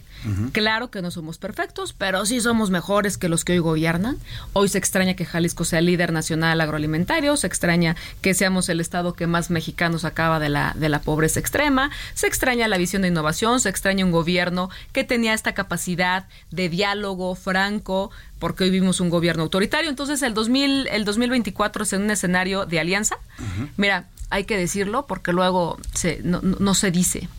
Claro que no somos perfectos, pero sí somos mejores que los que hoy gobiernan. Hoy se extraña que Jalisco sea líder nacional agroalimentario, se extraña que seamos el Estado que más mexicanos acaba de la, de la pobreza extrema, se extraña la visión de innovación, se extraña un gobierno que tenía esta capacidad de diálogo franco, porque hoy vimos un gobierno autoritario. Entonces, el, 2000, el 2024 es en un escenario de alianza. Mira, hay que decirlo porque luego se, no, se dice.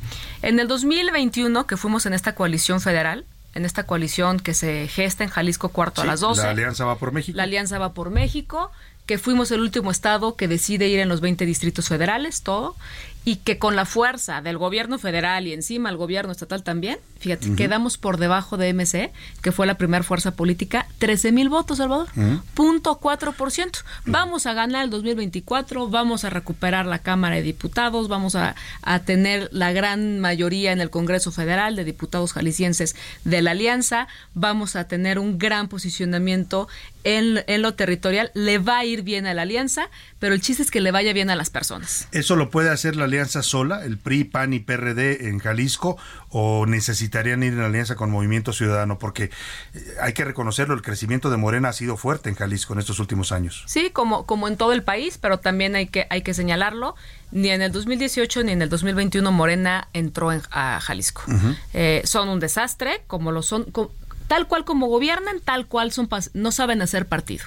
En el 2021, que fuimos en esta coalición federal, en esta coalición que se gesta en Jalisco cuarto a las 12. La Alianza va por México. La Alianza va por México, que fuimos el último estado que decide ir en los 20 distritos federales, todo, y que con la fuerza del gobierno federal y encima el gobierno estatal también, fíjate, quedamos por debajo de MC, que fue la primera fuerza política, 13 mil votos, Salvador, punto cuatro por ciento. Vamos a ganar el 2024, vamos a recuperar la Cámara de Diputados, vamos a, a, tener la gran mayoría en el Congreso Federal de diputados jaliscienses de la Alianza, vamos a tener un gran posicionamiento en, en lo territorial, le va a ir bien a la Alianza, pero el chiste es que le vaya bien a las personas. Eso lo puede hacer la alianza sola, el PRI, PAN y PRD en Jalisco, o necesitarían ir en alianza con Movimiento Ciudadano? Porque eh, hay que reconocerlo, el crecimiento de Morena ha sido fuerte en Jalisco en estos últimos años. Sí, como, como en todo el país, pero también hay que, hay que señalarlo. Ni en el 2018 ni en el 2021 Morena entró a Jalisco. Eh, son un desastre, como lo son, tal cual como gobiernan, tal cual son no saben hacer partido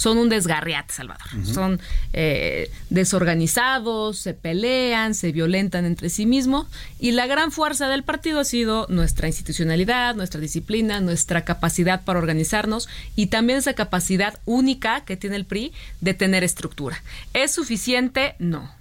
son un desgarriate, Salvador. Son eh, desorganizados, se pelean, se violentan entre sí mismos y la gran fuerza del partido ha sido nuestra institucionalidad, nuestra disciplina, nuestra capacidad para organizarnos y también esa capacidad única que tiene el PRI de tener estructura. ¿Es suficiente? No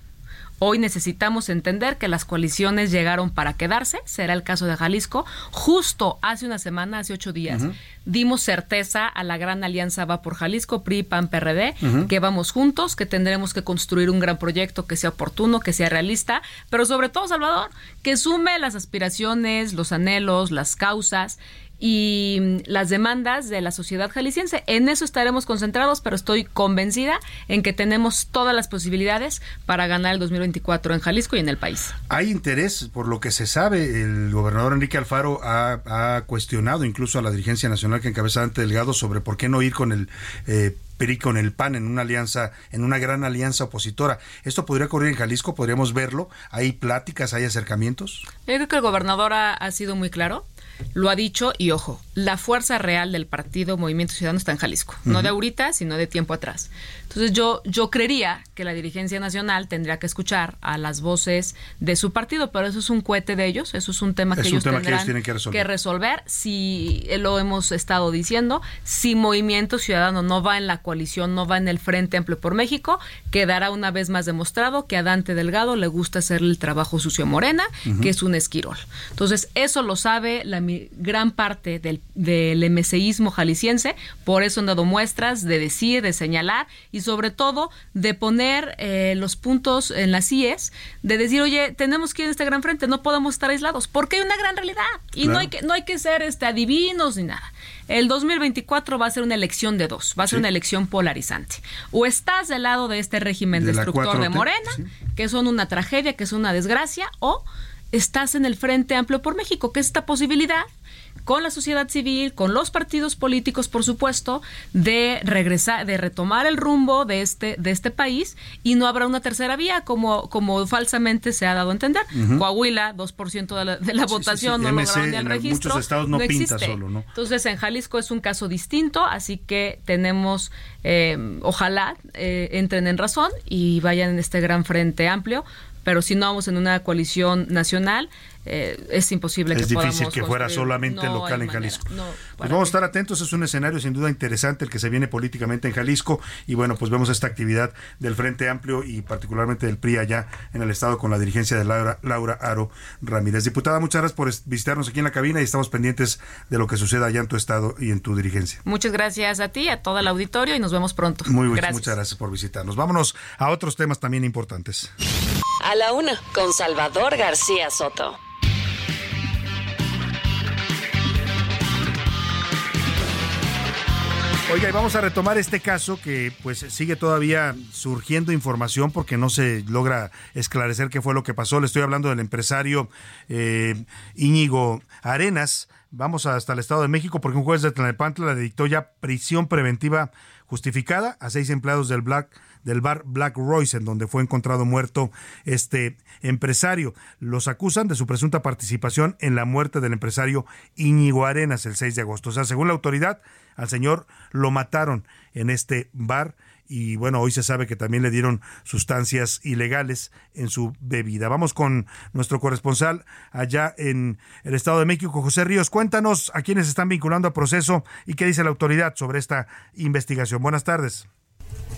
Hoy necesitamos entender que las coaliciones llegaron para quedarse, será el caso de Jalisco. Justo hace una semana, hace ocho días, dimos certeza a la gran alianza Va por Jalisco, PRI, PAN, PRD, que vamos juntos, que tendremos que construir un gran proyecto que sea oportuno, que sea realista, pero sobre todo, Salvador, que sume las aspiraciones, los anhelos, las causas y mm, las demandas de la sociedad jalisciense. En eso estaremos concentrados, pero estoy convencida en que tenemos todas las posibilidades para ganar el 2024 en Jalisco y en el país. Hay interés, por lo que se sabe, el gobernador Enrique Alfaro ha, cuestionado incluso a la dirigencia nacional que encabeza ante Delgado sobre por qué no ir con el eh, PRI con el PAN en una alianza, en una gran alianza opositora. ¿Esto podría ocurrir en Jalisco? ¿Podríamos verlo? ¿Hay pláticas, hay acercamientos? Yo creo que el gobernador ha sido muy claro lo ha dicho y ojo, la fuerza real del partido Movimiento Ciudadano está en Jalisco, no de ahorita, sino de tiempo atrás. Entonces yo, yo creería que la dirigencia nacional tendría que escuchar a las voces de su partido, pero eso es un cohete de ellos, eso es un tema que ellos tendrán que, resolver. Si eh, lo hemos estado diciendo, si Movimiento Ciudadano no va en la coalición, no va en el Frente Amplio por México, quedará una vez más demostrado que a Dante Delgado le gusta hacer el trabajo sucio Morena, que es un esquirol. Entonces eso lo sabe la gran parte del, del MCIsmo jalisciense, por eso han dado muestras de decir, de señalar y sobre todo de poner eh, los puntos en las IES, de decir, oye, tenemos que ir en este gran frente, no podemos estar aislados, porque hay una gran realidad y no, hay que, no hay que ser este, adivinos ni nada. El 2024 va a ser una elección de dos, va a ser una elección polarizante. O estás del lado de este régimen destructor de Morena, que son una tragedia, que es una desgracia, o estás en el Frente Amplio por México, que es esta posibilidad con la sociedad civil, con los partidos políticos, por supuesto, de regresar, de retomar el rumbo de este, de este país y no habrá una tercera vía, como, como falsamente se ha dado a entender. Coahuila, 2% de la, de la votación, no lograron el registro. Muchos estados no, pinta solo, ¿no? Entonces, en Jalisco es un caso distinto, así que tenemos, eh, ojalá eh, entren en razón y vayan en este gran frente amplio pero si no vamos en una coalición nacional, eh, es imposible es que difícil que fuera solamente local en Jalisco. pues vamos a estar atentos, es un escenario sin duda interesante el que se viene políticamente en Jalisco y bueno, pues vemos esta actividad del Frente Amplio y particularmente del PRI allá en el estado con la dirigencia de Laura, Laura Aro Ramírez. Diputada, muchas gracias por visitarnos aquí en la cabina y estamos pendientes de lo que suceda allá en tu estado y en tu dirigencia. Muchas gracias a ti, a todo el auditorio y nos vemos pronto. Muy bien, muchas gracias por visitarnos. Vámonos a otros temas también importantes. A la una, con Salvador García Soto. Oiga, y vamos a retomar este caso que pues sigue todavía surgiendo información porque no se logra esclarecer qué fue lo que pasó. Le estoy hablando del empresario eh, Íñigo Arenas. Vamos hasta el Estado de México porque un juez de Tlalnepantla le dictó ya prisión preventiva justificada a seis empleados del Black del bar Black Royce, en donde fue encontrado muerto este empresario. Los acusan de su presunta participación en la muerte del empresario Íñigo Arenas el 6 de agosto. O sea, según la autoridad, al señor lo mataron en este bar y bueno, hoy se sabe que también le dieron sustancias ilegales en su bebida. Vamos con nuestro corresponsal allá en el Estado de México, José Ríos. Cuéntanos a quienes están vinculando al proceso y qué dice la autoridad sobre esta investigación. Buenas tardes.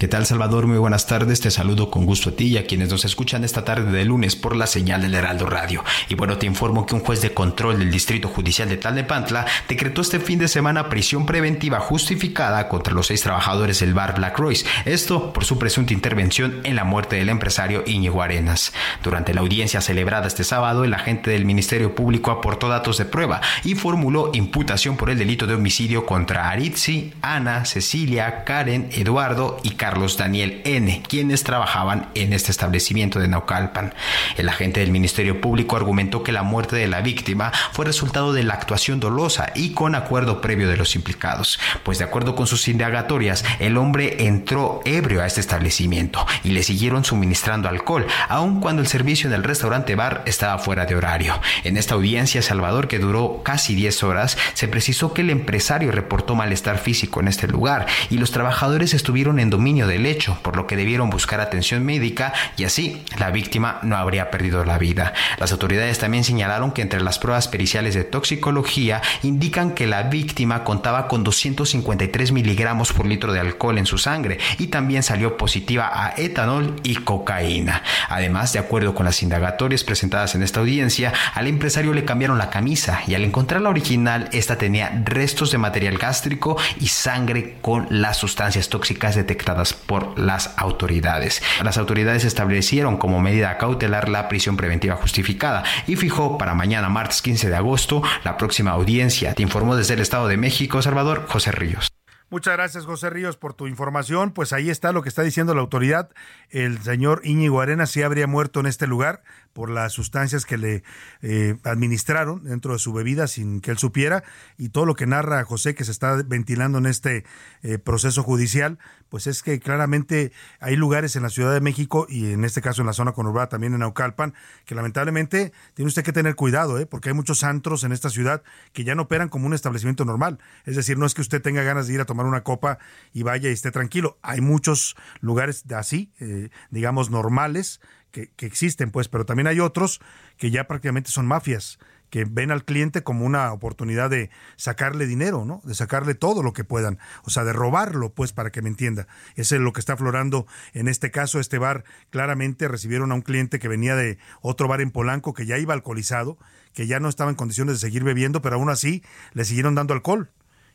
¿Qué tal Salvador? Muy buenas tardes, te saludo con gusto a ti y a quienes nos escuchan esta tarde de lunes por la señal del Heraldo Radio. Y bueno, te informo que un juez de control del Distrito Judicial de Tlalnepantla decretó este fin de semana prisión preventiva justificada contra los seis trabajadores del bar Black Royce, esto por su presunta intervención en la muerte del empresario Íñigo Arenas. Durante la audiencia celebrada este sábado, el agente del Ministerio Público aportó datos de prueba y formuló imputación por el delito de homicidio contra Aritzi, Ana, Cecilia, Karen, Eduardo y Carlos Daniel N., quienes trabajaban en este establecimiento de Naucalpan. El agente del Ministerio Público argumentó que la muerte de la víctima fue resultado de la actuación dolosa y con acuerdo previo de los implicados, pues de acuerdo con sus indagatorias, el hombre entró ebrio a este establecimiento y le siguieron suministrando alcohol, aun cuando el servicio en el restaurante bar estaba fuera de horario. En esta audiencia, Salvador, que duró casi 10 horas, se precisó que el empresario reportó malestar físico en este lugar y los trabajadores estuvieron en dominio del hecho, por lo que debieron buscar atención médica y así la víctima no habría perdido la vida. Las autoridades también señalaron que entre las pruebas periciales de toxicología indican que la víctima contaba con 253 miligramos por litro de alcohol en su sangre y también salió positiva a etanol y cocaína. Además, de acuerdo con las indagatorias presentadas en esta audiencia, al empresario le cambiaron la camisa y al encontrar la original, esta tenía restos de material gástrico y sangre con las sustancias tóxicas detectadas por las autoridades. Las autoridades establecieron como medida cautelar la prisión preventiva justificada y fijó para mañana martes 15 de agosto la próxima audiencia. Te informó desde el Estado de México, Salvador José Ríos. Muchas gracias, José Ríos, por tu información. Pues ahí está lo que está diciendo la autoridad. El señor Íñigo Arenas sí habría muerto en este lugar por las sustancias que le eh, administraron dentro de su bebida sin que él supiera y todo lo que narra José que se está ventilando en este eh, proceso judicial, pues es que claramente hay lugares en la Ciudad de México y en este caso en la zona conurbada también en Aucalpan que lamentablemente tiene usted que tener cuidado, ¿eh? porque hay muchos antros en esta ciudad que ya no operan como un establecimiento normal. Es decir, no es que usted tenga ganas de ir a tomar una copa y vaya y esté tranquilo. Hay muchos lugares así, eh, digamos, normales que, existen, pues, pero también hay otros que ya prácticamente son mafias que ven al cliente como una oportunidad de sacarle dinero, ¿no? De sacarle todo lo que puedan, o sea, de robarlo, pues, para que me entienda. Es lo que está aflorando en este caso. Este bar claramente recibieron a un cliente que venía de otro bar en Polanco que ya iba alcoholizado, que ya no estaba en condiciones de seguir bebiendo, pero aún así le siguieron dando alcohol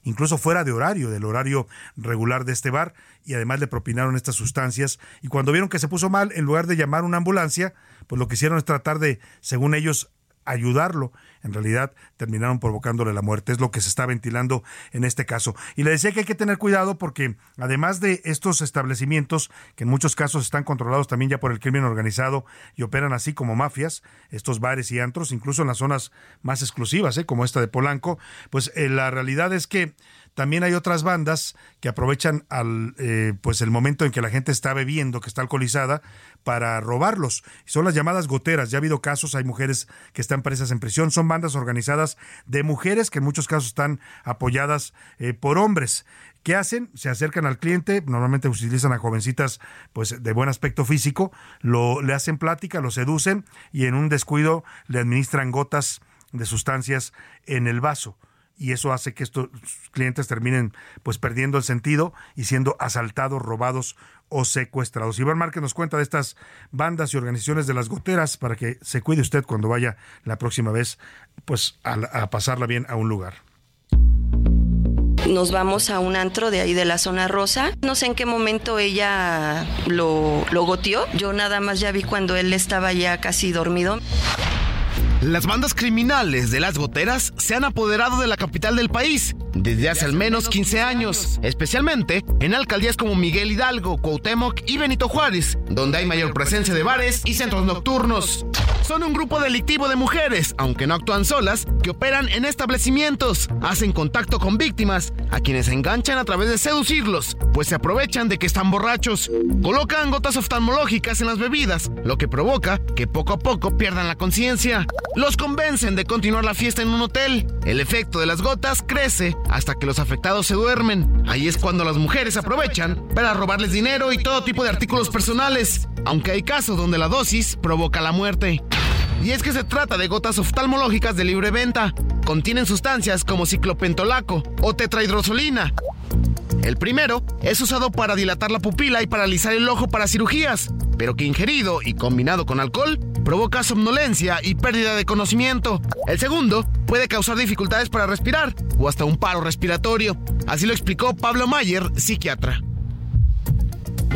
incluso fuera de horario, del horario regular de este bar, y además le propinaron estas sustancias. Y cuando vieron que se puso mal, en lugar de llamar una ambulancia, pues lo que hicieron es tratar de, según ellos, ayudarlo. En realidad terminaron provocándole la muerte. Es lo que se está ventilando en este caso. Y le decía que hay que tener cuidado porque además de estos establecimientos, que en muchos casos están controlados también ya por el crimen organizado y operan así como mafias, estos bares y antros, incluso en las zonas más exclusivas, ¿eh? como esta de Polanco, pues eh, la realidad es que también hay otras bandas que aprovechan al eh, pues el momento en que la gente está bebiendo, que está alcoholizada, para robarlos. Son las llamadas goteras. Ya ha habido casos, hay mujeres que están presas en prisión. Son bandas organizadas de mujeres que en muchos casos están apoyadas eh, por hombres. ¿Qué hacen? Se acercan al cliente, normalmente utilizan a jovencitas pues de buen aspecto físico, lo, le hacen plática, lo seducen y en un descuido le administran gotas de sustancias en el vaso y eso hace que estos clientes terminen pues perdiendo el sentido y siendo asaltados, robados o secuestrados. Iván Márquez nos cuenta de estas bandas y organizaciones de las goteras para que se cuide usted cuando vaya la próxima vez pues a, pasarla bien a un lugar nos vamos a un antro de ahí de la zona rosa. No sé en qué momento ella lo, lo goteó. Yo nada más ya vi cuando él estaba ya casi dormido. Las bandas criminales de las goteras se han apoderado de la capital del país desde hace al menos 15 años, especialmente en alcaldías como Miguel Hidalgo, Cuauhtémoc y Benito Juárez, donde hay mayor presencia de bares y centros nocturnos. Son un grupo delictivo de mujeres, aunque no actúan solas, que operan en establecimientos, hacen contacto con víctimas, a quienes enganchan a través de seducirlos, pues se aprovechan de que están borrachos. Colocan gotas oftalmológicas en las bebidas, lo que provoca que poco a poco pierdan la conciencia. Los convencen de continuar la fiesta en un hotel. El efecto de las gotas crece hasta que los afectados se duermen. Ahí es cuando las mujeres aprovechan para robarles dinero y todo tipo de artículos personales, aunque hay casos donde la dosis provoca la muerte. Y es que se trata de gotas oftalmológicas de libre venta. Contienen sustancias como ciclopentolaco o tetrahidrosolina. El primero es usado para dilatar la pupila y paralizar el ojo para cirugías, pero que ingerido y combinado con alcohol provoca somnolencia y pérdida de conocimiento. El segundo puede causar dificultades para respirar o hasta un paro respiratorio. Así lo explicó Pablo Mayer, psiquiatra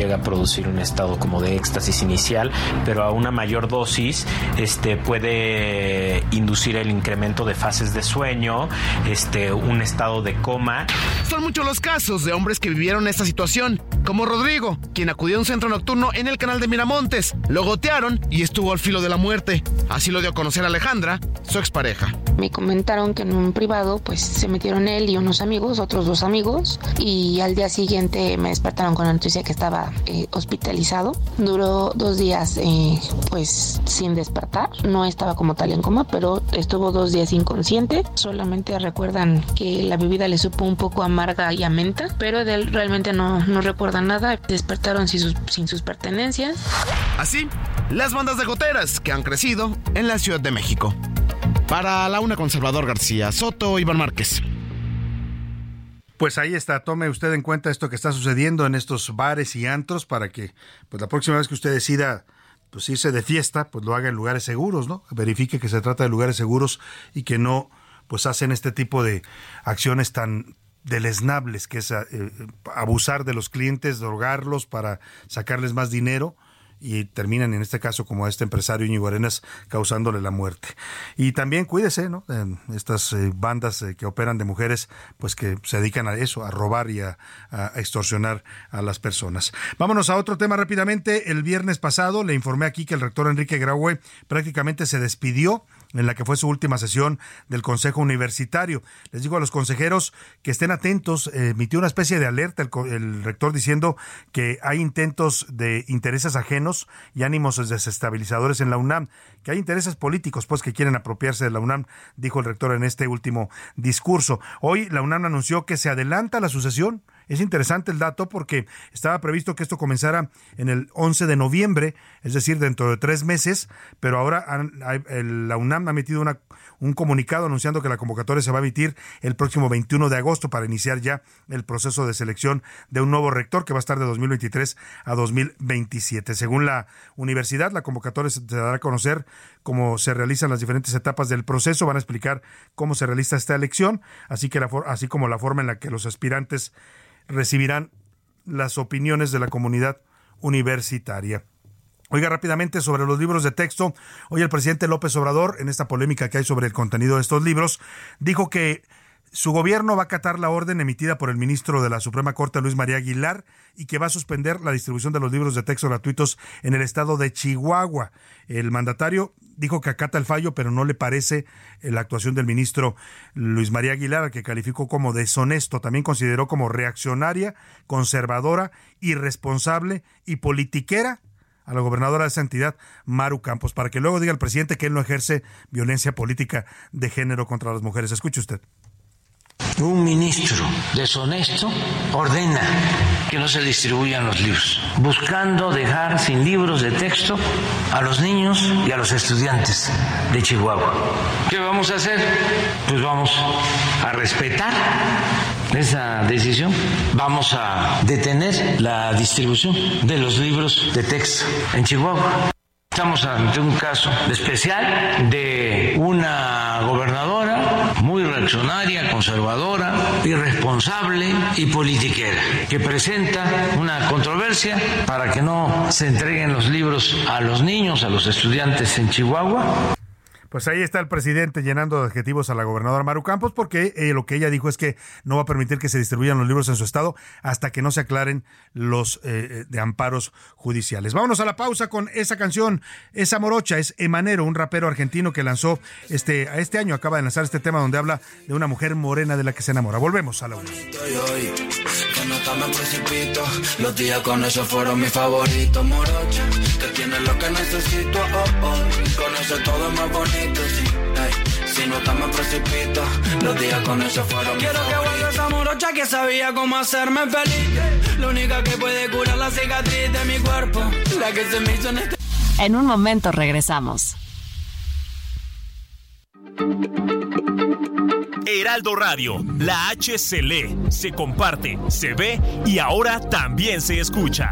llega a producir un estado como de éxtasis inicial, pero a una mayor dosis este, puede inducir el incremento de fases de sueño, este, un estado de coma. Son muchos los casos de hombres que vivieron esta situación, como Rodrigo, quien acudió a un centro nocturno en el canal de Miramontes, lo gotearon y estuvo al filo de la muerte. Así lo dio a conocer Alejandra, su expareja. Me comentaron que en un privado pues se metieron él y unos amigos, otros dos amigos, y al día siguiente me despertaron con la noticia que estaba eh, hospitalizado. Duró dos días eh, pues sin despertar. No estaba como tal en coma, pero estuvo dos días inconsciente. Solamente recuerdan que la bebida le supo un poco amarga y a menta, pero de él realmente no, no recuerdan nada. Despertaron sin sus, sin sus pertenencias. Así, las bandas de goteras que han crecido en la Ciudad de México. Para la una conservador García Soto, Iván Márquez. Pues ahí está, tome usted en cuenta esto que está sucediendo en estos bares y antros para que pues la próxima vez que usted decida pues irse de fiesta, pues lo haga en lugares seguros, ¿no? Verifique que se trata de lugares seguros y que no pues hacen este tipo de acciones tan deleznables que es eh, abusar de los clientes, drogarlos para sacarles más dinero y terminan en este caso como a este empresario Íñigo Arenas causándole la muerte. Y también cuídese, ¿no? Estas eh, bandas eh, que operan de mujeres, pues que se dedican a eso, a robar y a, a, extorsionar a las personas. Vámonos a otro tema rápidamente. El viernes pasado le informé aquí que el rector Enrique Graue prácticamente se despidió en la que fue su última sesión del Consejo Universitario. Les digo a los consejeros que estén atentos, emitió una especie de alerta el, rector diciendo que hay intentos de intereses ajenos y ánimos desestabilizadores en la UNAM, que hay intereses políticos pues que quieren apropiarse de la UNAM, dijo el rector en este último discurso. Hoy la UNAM anunció que se adelanta la sucesión es interesante el dato porque estaba previsto que esto comenzara en el 11 de noviembre, es decir, dentro de tres meses, pero ahora la UNAM ha metido una, un comunicado anunciando que la convocatoria se va a emitir el próximo 21 de agosto para iniciar ya el proceso de selección de un nuevo rector que va a estar de 2023 a 2027. Según la universidad, la convocatoria se dará a conocer cómo se realizan las diferentes etapas del proceso, van a explicar cómo se realiza esta elección, así, que así como la forma en la que los aspirantes recibirán las opiniones de la comunidad universitaria. Oiga, rápidamente sobre los libros de texto. Hoy el presidente López Obrador, en esta polémica que hay sobre el contenido de estos libros, dijo que su gobierno va a acatar la orden emitida por el ministro de la Suprema Corte, Luis María Aguilar, y que va a suspender la distribución de los libros de texto gratuitos en el estado de Chihuahua. El mandatario dijo que acata el fallo, pero no le parece la actuación del ministro Luis María Aguilar, que calificó como deshonesto. También consideró como reaccionaria, conservadora, irresponsable y politiquera a la gobernadora de esa entidad, Maru Campos, para que luego diga el presidente que él no ejerce violencia política de género contra las mujeres. Escuche usted un ministro deshonesto ordena que no se distribuyan los libros, buscando dejar sin libros de texto a los niños y a los estudiantes de Chihuahua. ¿Qué vamos a hacer? Pues vamos a respetar esa decisión. Vamos a detener la distribución de los libros de texto en Chihuahua. Estamos ante un caso especial de una gobernadora muy reaccionaria, conservadora, irresponsable y politiquera, que presenta una controversia para que no se entreguen los libros a los niños, a los estudiantes en Chihuahua. Pues ahí está el presidente llenando de adjetivos a la gobernadora Maru Campos porque eh, lo que ella dijo es que no va a permitir que se distribuyan los libros en su estado hasta que no se aclaren los eh, eh, de amparos judiciales. Vámonos a la pausa con esa canción, esa morocha, es Emanero, un rapero argentino que lanzó este, este año, acaba de lanzar este tema donde habla de una mujer morena de la que se enamora. Volvemos a la una. Con eso morocha, lo que necesito, oh, oh. todo bonito si no estamos en precipito, los días con eso fueron Quiero que vuelva esa morocha que sabía cómo hacerme feliz. La única que puede curar la cicatriz de mi cuerpo, la que se me hizo en este... En un momento regresamos. Heraldo Radio, la H se lee, se comparte, se ve y ahora también se escucha.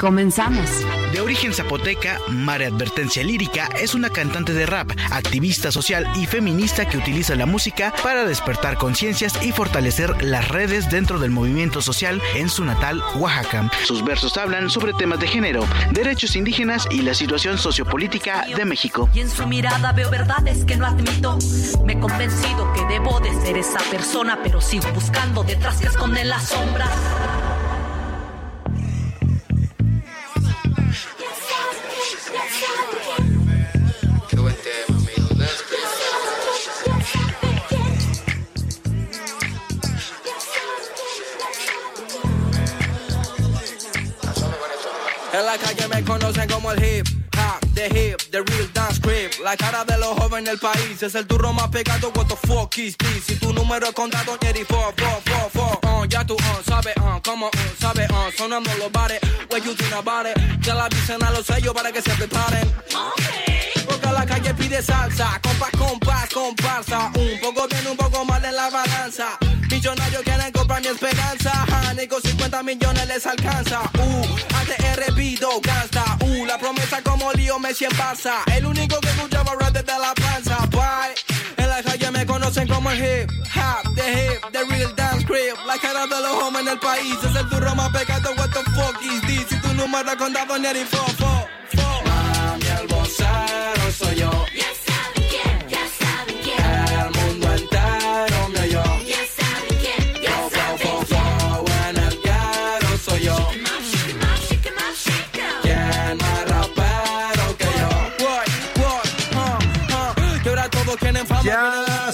Comenzamos. De origen zapoteca, Mare Advertencia Lírica es una cantante de rap, activista social y feminista que utiliza la música para despertar conciencias y fortalecer las redes dentro del movimiento social en su natal Oaxaca. Sus versos hablan sobre temas de género, derechos indígenas y la situación sociopolítica de México. Y en su mirada veo verdades que no admito. Me he convencido que debo de ser esa persona, pero sigo buscando detrás que esconden las sombras. La calle me conocen como el hip hop, the hip, the real dance script. La cara de los jóvenes del país es el turro más pegado. What the fuck is this? Si tu número es contado, Jerry, four, four, four. Uh, ya tú, uh, sabes, uh, como, uh, sabes, uh, sonando los bares. What you think about it? Ya la avisen a los sellos para que se preparen. Porque la calle pide salsa, compás, compás, comparsa. Un poco bien, un poco mal en la balanza. Millonarios quieren comprar mi esperanza. Ni con 50 millones les alcanza. Uh, ATR pido gasta. Uh, la promesa como lío Messi en Barça. El único que escuchaba rap desde la panza. Bye. En la calle me conocen como el hip hop, the hip, the real dance crib. La cara de los hombres en el país es el turro más pecado. What the fuck is this? Si tu número contado ni el fo,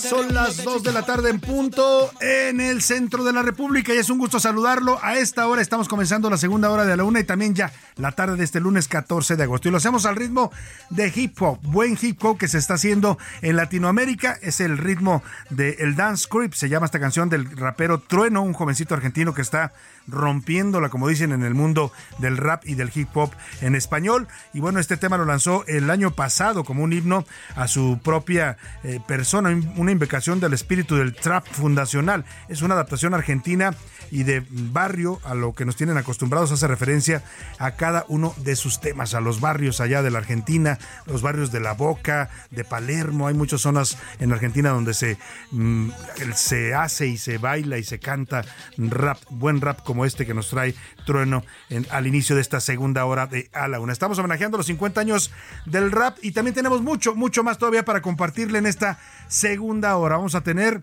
son las 2 de la tarde en punto en el centro de la República y es un gusto saludarlo. A esta hora estamos comenzando la segunda hora de la una y también ya la tarde de este lunes 14 de agosto. Y lo hacemos al ritmo de hip hop, buen hip hop que se está haciendo en Latinoamérica. Es el ritmo del Dance Script, se llama esta canción del rapero Trueno, un jovencito argentino que está rompiéndola, como dicen, en el mundo del rap y del hip hop en español. Y bueno, este tema lo lanzó el año pasado como un himno a su propia eh, persona, un una invocación del espíritu del trap fundacional. Es una adaptación argentina y de barrio a lo que nos tienen acostumbrados hace referencia a cada uno de sus temas, a los barrios allá de la Argentina, los barrios de La Boca, de Palermo, hay muchas zonas en Argentina donde se, mm, se hace y se baila y se canta rap, buen rap como este que nos trae Trueno al inicio de esta segunda hora de A la Una. Estamos homenajeando los 50 años del rap y también tenemos mucho, mucho más todavía para compartirle en esta segunda hora. Vamos a tener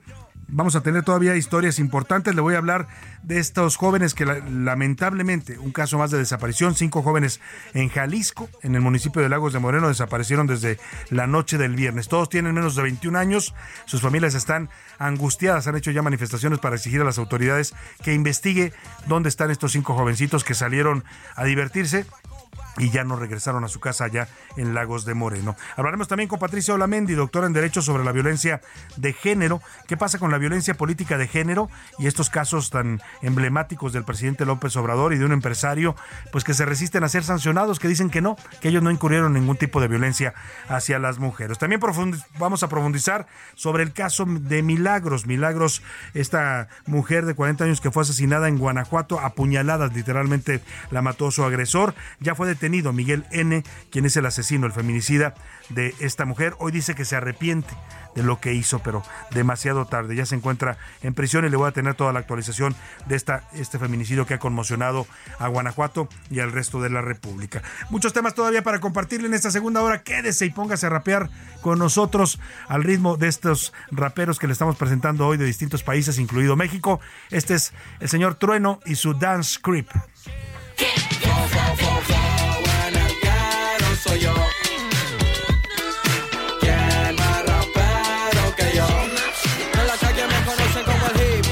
vamos a tener todavía historias importantes. Le voy a hablar de estos jóvenes que lamentablemente, un caso más de desaparición, cinco jóvenes en Jalisco, en el municipio de Lagos de Moreno, desaparecieron desde la noche del viernes. Todos tienen menos de 21 años, sus familias están angustiadas, han hecho ya manifestaciones para exigir a las autoridades que investigue dónde están estos cinco jovencitos que salieron a divertirse y ya no regresaron a su casa allá en Lagos de Moreno. Hablaremos también con Patricia Olamendi, doctora en Derecho sobre la violencia de género. ¿Qué pasa con la violencia política de género y estos casos tan emblemáticos del presidente López Obrador y de un empresario pues que se resisten a ser sancionados, que dicen que no, que ellos no incurrieron ningún tipo de violencia hacia las mujeres. También vamos a profundizar sobre el caso de Milagros. Milagros, esta mujer de 40 años que fue asesinada en Guanajuato, apuñaladas, literalmente la mató su agresor, ya detenido Miguel N., quien es el asesino, el feminicida de esta mujer. Hoy dice que se arrepiente de lo que hizo, pero demasiado tarde. Ya se encuentra en prisión y le voy a tener toda la actualización de esta, este feminicidio que ha conmocionado a Guanajuato y al resto de la República. Muchos temas todavía para compartirle en esta segunda hora. Quédese y póngase a rapear con nosotros al ritmo de estos raperos que le estamos presentando hoy de distintos países, incluido México. Este es el señor Trueno y su Dance Creep. Soy yo. ¿Quién más rapero que yo? En la calle me conocen como el hip,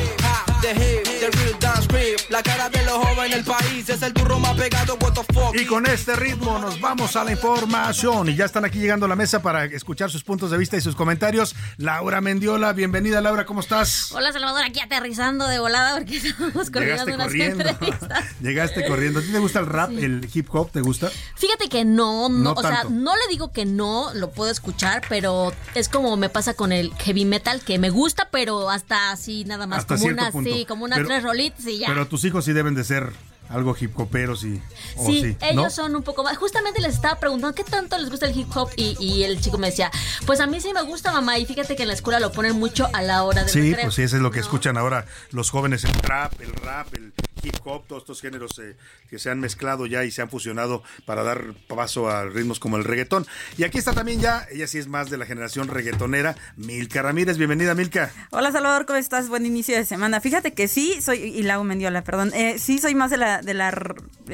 the hip, the real dance creep. La cara de los jóvenes en el país es el turro más pegado, what the fuck. Y con este ritmo nos vamos a la información. Y ya están aquí llegando a la mesa para escuchar sus puntos de vista y sus comentarios. Laura Mendiola, bienvenida Laura, ¿cómo estás? Hola Salvador, aquí aterrizando de volada porque estamos corriendo unas entrevistas. Llegaste corriendo. ¿A ti te gusta el rap, el hip hop? ¿Te gusta? Fíjate que no, no, o sea, no le digo que no, lo puedo escuchar, pero es como me pasa con el heavy metal, que me gusta, pero hasta así nada más, como una, sí, como unas tres rolitas y ya. Pero tus hijos sí deben de ser algo hip hoperos y sí, ellos son un poco más. Justamente les estaba preguntando qué tanto les gusta el hip hop y, el chico me decía, pues a mí sí me gusta mamá y fíjate que en la escuela lo ponen mucho a la hora de Sí, pues sí, eso es lo que escuchan ahora los jóvenes, el trap, el rap, el hip hop, todos estos géneros eh, que se han mezclado ya y se han fusionado para dar paso a ritmos como el reggaetón. Y aquí está también ya, ella sí es más de la generación reggaetonera, Milka Ramírez. Bienvenida, Milka. Hola, Salvador, ¿cómo estás? Buen inicio de semana. Fíjate que sí, soy, y Lau Mendiola, perdón, eh, sí soy más de la, de la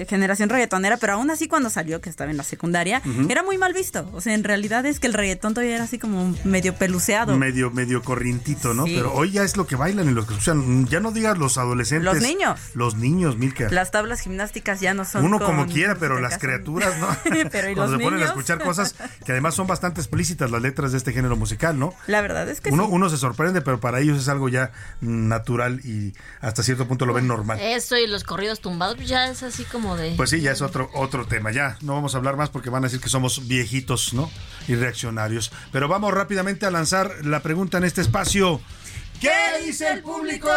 generación reggaetonera, pero aún así cuando salió, que estaba en la secundaria, era muy mal visto. O sea, en realidad es que el reggaetón todavía era así como medio peluceado. Medio, medio corrientito, ¿no? Pero hoy ya es lo que bailan y lo que escuchan. Ya no digas los adolescentes. Los niños. Los niños, Milka. Las tablas gimnásticas ya no son. Uno como quiera, pero las criaturas, ¿no? pero ¿y Cuando se ponen a escuchar cosas que además son bastante explícitas las letras de este género musical, ¿no? La verdad es que uno, sí. Uno se sorprende, pero para ellos es algo ya natural y hasta cierto punto lo ven normal. Eso y los corridos tumbados pues ya es así como de. Pues sí, ya es otro, otro tema. Ya no vamos a hablar más porque van a decir que somos viejitos, ¿no? Y reaccionarios. Pero vamos rápidamente a lanzar la pregunta en este espacio. ¿Qué dice el público?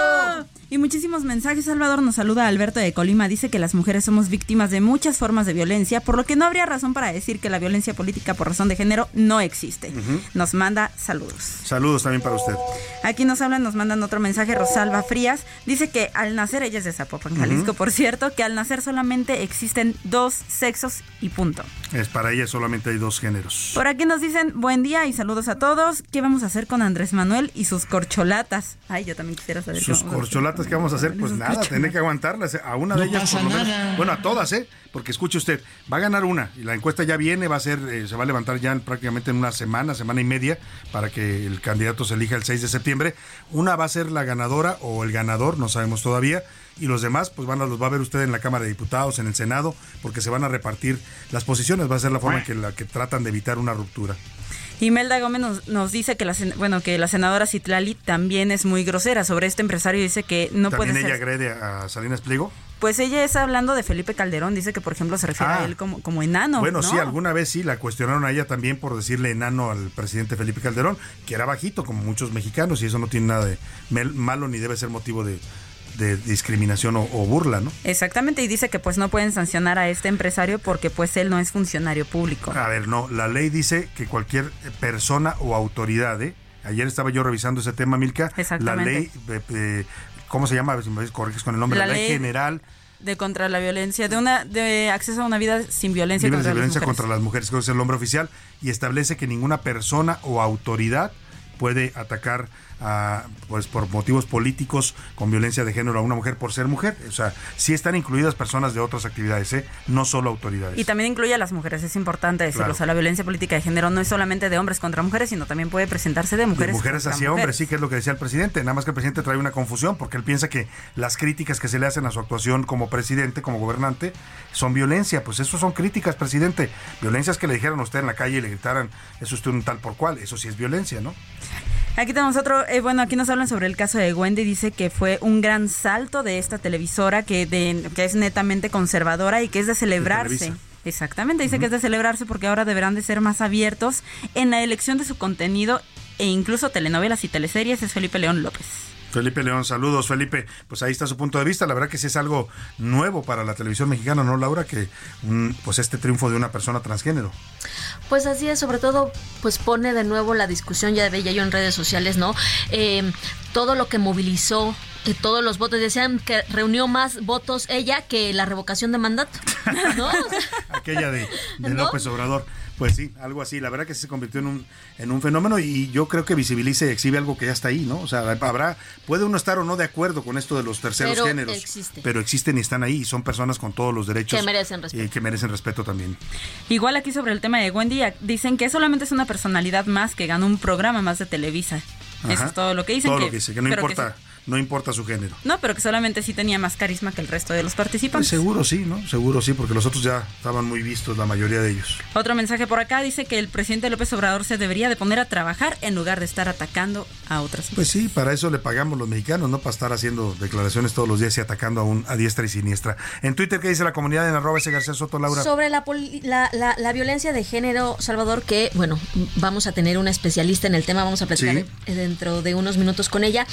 Y muchísimos mensajes. Salvador nos saluda Alberto de Colima. Dice que las mujeres somos víctimas de muchas formas de violencia, por lo que no habría razón para decir que la violencia política por razón de género no existe. Nos manda saludos. Saludos también para usted. Aquí nos hablan, nos mandan otro mensaje. Rosalba Frías dice que al nacer, ella es de Zapopan, Jalisco, por cierto, que al nacer solamente existen dos sexos y punto. Es para ella solamente hay dos géneros. Por aquí nos dicen buen día y saludos a todos. ¿Qué vamos a hacer con Andrés Manuel y sus corcholatas? Ay, yo también quisiera saber. Sus corcholatas, ¿qué vamos a hacer? Pues nada, tener que aguantarlas. A una de ellas, por lo menos. Bueno, a todas, ¿eh? Porque escuche usted, va a ganar una y la encuesta ya viene, va a ser, eh, se va a levantar ya prácticamente en una semana, semana y media, para que el candidato se elija el 6 de septiembre. Una va a ser la ganadora o el ganador, no sabemos todavía y los demás pues van a los va a ver usted en la Cámara de Diputados, en el Senado, porque se van a repartir las posiciones, va a ser la forma en que la que tratan de evitar una ruptura. Imelda Gómez nos, nos dice que la bueno que la senadora Citlali también es muy grosera sobre este empresario dice que no puede ¿También ella ser agrede a Salinas Pliego? pues ella es hablando de Felipe Calderón, dice que por ejemplo se refiere a ah. él como, como enano. Bueno, sí, alguna vez sí, la cuestionaron a ella también por decirle enano al presidente Felipe Calderón, que era bajito como muchos mexicanos y eso no tiene nada de malo ni debe ser motivo de, de discriminación o, burla, ¿no? Exactamente, y dice que pues no pueden sancionar a este empresario porque pues él no es funcionario público. A ver, no, la ley dice que cualquier persona o autoridad, ¿eh? Ayer estaba yo revisando ese tema, Milka. La ley, ¿cómo se llama? Si me corriges con el nombre, la, ley, general de contra la violencia, de una de acceso a una vida sin violencia, contra, violencia las contra las mujeres, que es el nombre oficial, y establece que ninguna persona o autoridad puede atacar pues por motivos políticos con violencia de género a una mujer por ser mujer. O sea, sí están incluidas personas de otras actividades, ¿eh? no solo autoridades. Y también incluye a las mujeres, es importante decirlo. O sea, la violencia política de género no es solamente de hombres contra mujeres, sino también puede presentarse de mujeres. De mujeres hacia hombres, sí, que es lo que decía el presidente. Nada más que el presidente trae una confusión porque él piensa que las críticas que se le hacen a su actuación como presidente, como gobernante, son violencia. Pues eso son críticas, presidente. Violencias que le dijeran a usted en la calle y le gritaran, eso usted un tal por cual. Eso sí es violencia, ¿no? Aquí tenemos otro, eh, bueno, aquí nos hablan sobre el caso de Wendy, dice que fue un gran salto de esta televisora que, de, que es netamente conservadora y que es de celebrarse. Exactamente, dice que es de celebrarse porque ahora deberán de ser más abiertos en la elección de su contenido e incluso telenovelas y teleseries, es Felipe León López. Felipe León, saludos Felipe. Pues ahí está su punto de vista. La verdad que sí es algo nuevo para la televisión mexicana, ¿no, Laura? Que pues este triunfo de una persona transgénero. Pues así es, sobre todo pues pone de nuevo la discusión, ya veía yo en redes sociales, ¿no? Eh, todo lo que movilizó que todos los votos decían que reunió más votos ella que la revocación de mandato. ¿no? Aquella de, López Obrador. Pues sí, algo así. La verdad que se convirtió en un, en un fenómeno y yo creo que visibiliza y exhibe algo que ya está ahí, ¿no? O sea, habrá, puede uno estar o no de acuerdo con esto de los terceros géneros, pero existen y están ahí y son personas con todos los derechos que merecen respeto. Y que merecen respeto también. Igual aquí sobre el tema de Wendy, dicen que solamente es una personalidad más que gana un programa más de Televisa. Eso es todo lo que dicen. Todo lo que dice, que no importa no importa su género. No, pero que solamente sí tenía más carisma que el resto de los participantes. Pues seguro sí, ¿no? Seguro sí, porque los otros ya estaban muy vistos, la mayoría de ellos. Otro mensaje por acá dice que el presidente López Obrador se debería de poner a trabajar en lugar de estar atacando a otras Pues sí, para eso le pagamos los mexicanos, no para estar haciendo declaraciones todos los días y atacando a, un, a diestra y siniestra. En Twitter, ¿qué dice la comunidad en arroba ese García Soto, Laura? Sobre la, la, la, violencia de género, Salvador, que, bueno, vamos a tener una especialista en el tema, vamos a platicar dentro de unos minutos con ella.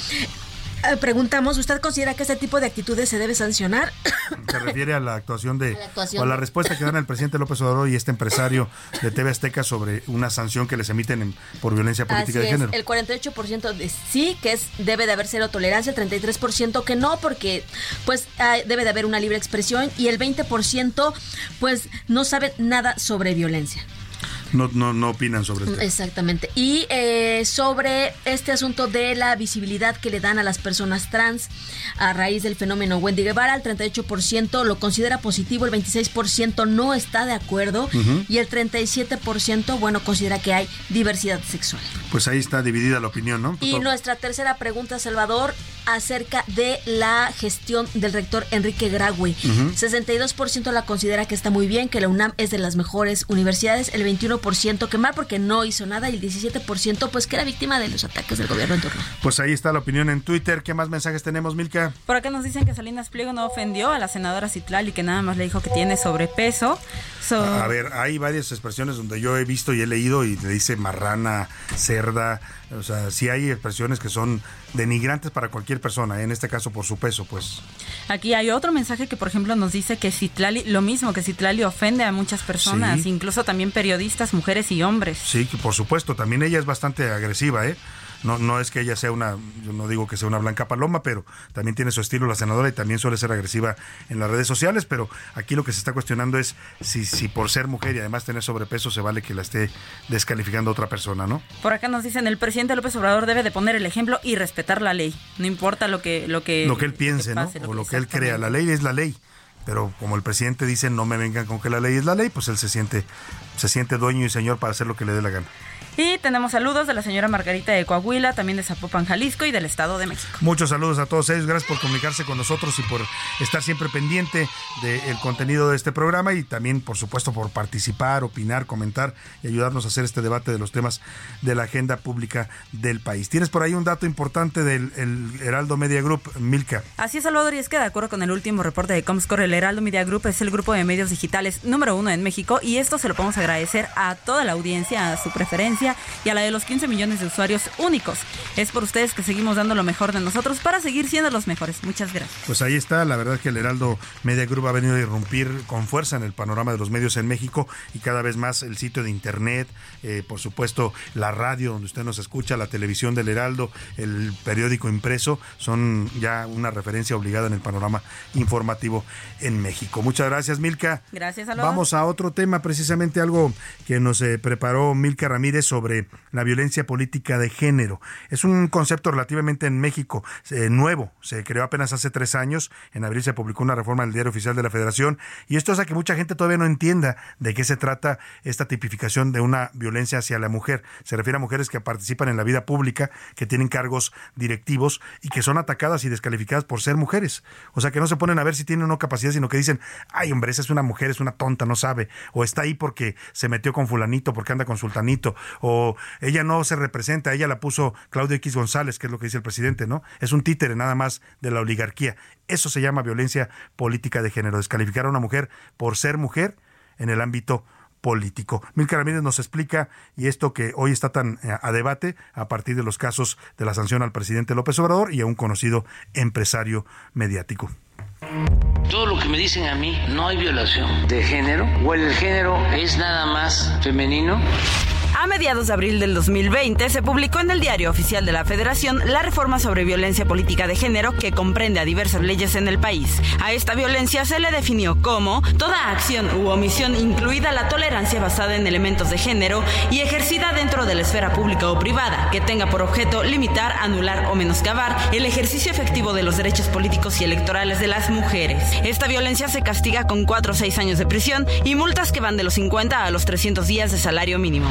Eh, preguntamos, ¿usted considera que este tipo de actitudes se debe sancionar? Se refiere a la actuación de, o a la respuesta que dan el presidente López Obrador y este empresario de TV Azteca sobre una sanción que les emiten por violencia política de género. El 48% de sí, que es debe de haber cero tolerancia, el 33% que no, porque pues debe de haber una libre expresión y el 20% pues no sabe nada sobre violencia no, no, no opinan sobre esto. Exactamente. Y eh, sobre este asunto de la visibilidad que le dan a las personas trans a raíz del fenómeno Wendy Guevara, el 38% lo considera positivo, el 26% no está de acuerdo y el 37%, bueno, considera que hay diversidad sexual. Pues ahí está dividida la opinión, ¿no? Y nuestra tercera pregunta, Salvador, acerca de la gestión del rector Enrique Graue. 62% la considera que está muy bien, que la UNAM es de las mejores universidades, el 21% que mal porque no hizo nada y el 17% pues que era víctima de los ataques del gobierno en turno. Pues ahí está la opinión en Twitter. ¿Qué más mensajes tenemos, Milka? Por acá nos dicen que Salinas Pliego no ofendió a la senadora Citlal y que nada más le dijo que tiene sobrepeso. A ver, hay varias expresiones donde yo he visto y he leído y le dice marrana, o sea, sí hay expresiones que son denigrantes para cualquier persona, en este caso por su peso, pues. Aquí hay otro mensaje que, por ejemplo, nos dice que Citlali, lo mismo, que Citlali ofende a muchas personas, incluso también periodistas, mujeres y hombres. Sí, por supuesto, también ella es bastante agresiva, ¿eh? No, no es que ella sea una, yo no digo que sea una blanca paloma, pero también tiene su estilo la senadora y también suele ser agresiva en las redes sociales, pero aquí lo que se está cuestionando es si, si por ser mujer y además tener sobrepeso se vale que la esté descalificando a otra persona, ¿no? Por acá nos dicen, el presidente López Obrador debe de poner el ejemplo y respetar la ley, no importa lo que... Lo que, lo que él piense, ¿no? o lo que él crea, la ley es la ley pero como el presidente dice no me vengan con que la ley es la ley, pues él se siente se siente dueño y señor para hacer lo que le dé la gana. Y tenemos saludos de la señora Margarita de Coahuila, también de Zapopan, Jalisco y del Estado de México. Muchos saludos a todos ellos. Gracias por comunicarse con nosotros y por estar siempre pendiente del contenido de este programa y también, por supuesto, por participar, opinar, comentar y ayudarnos a hacer este debate de los temas de la agenda pública del país. Tienes por ahí un dato importante del Heraldo Media Group, Milka. Así es, Salvador, y es que de acuerdo con el último reporte de Comscore, el Heraldo Media Group es el grupo de medios digitales número uno en México y esto se lo podemos agradecer a toda la audiencia, a su preferencia y a la de los 15 millones de usuarios únicos. Es por ustedes que seguimos dando lo mejor de nosotros para seguir siendo los mejores. Muchas gracias. Pues ahí está, la verdad es que el Heraldo Media Group ha venido a irrumpir con fuerza en el panorama de los medios en México y cada vez más el sitio de internet, eh, por supuesto la radio donde usted nos escucha, la televisión del Heraldo, el periódico impreso, son ya una referencia obligada en el panorama informativo en México. Muchas gracias, Milka. Gracias, Vamos a otro tema, precisamente algo que nos eh, preparó Milka Ramírez sobre la violencia política de género. Es un concepto relativamente en México eh, nuevo, se creó apenas hace tres años, en abril se publicó una reforma en el Diario Oficial de la Federación, y esto hace que mucha gente todavía no entienda de qué se trata esta tipificación de una violencia hacia la mujer. Se refiere a mujeres que participan en la vida pública, que tienen cargos directivos y que son atacadas y descalificadas por ser mujeres. O sea, que no se ponen a ver si tienen o no capacidad, sino que dicen, ay hombre, esa es una mujer, es una tonta, no sabe, o está ahí porque se metió con fulanito, porque anda con sultanito, o ella no se representa, ella la puso Claudio X González, que es lo que dice el presidente, ¿no? Es un títere nada más de la oligarquía. Eso se llama violencia política de género, descalificar a una mujer por ser mujer en el ámbito político. Milka Ramírez nos explica, y esto que hoy está tan eh, a debate, a partir de los casos de la sanción al presidente López Obrador y a un conocido empresario mediático. Todo lo que me dicen a mí, no hay violación de género, o el género es nada más femenino. A mediados de abril del 2020 se publicó en el Diario Oficial de la Federación la reforma sobre violencia política de género que comprende a diversas leyes en el país. A esta violencia se le definió como toda acción u omisión incluida la tolerancia basada en elementos de género y ejercida dentro de la esfera pública o privada que tenga por objeto limitar, anular o menoscabar el ejercicio efectivo de los derechos políticos y electorales de las mujeres. Esta violencia se castiga con 4 o 6 años de prisión y multas que van de los 50 a los 300 días de salario mínimo.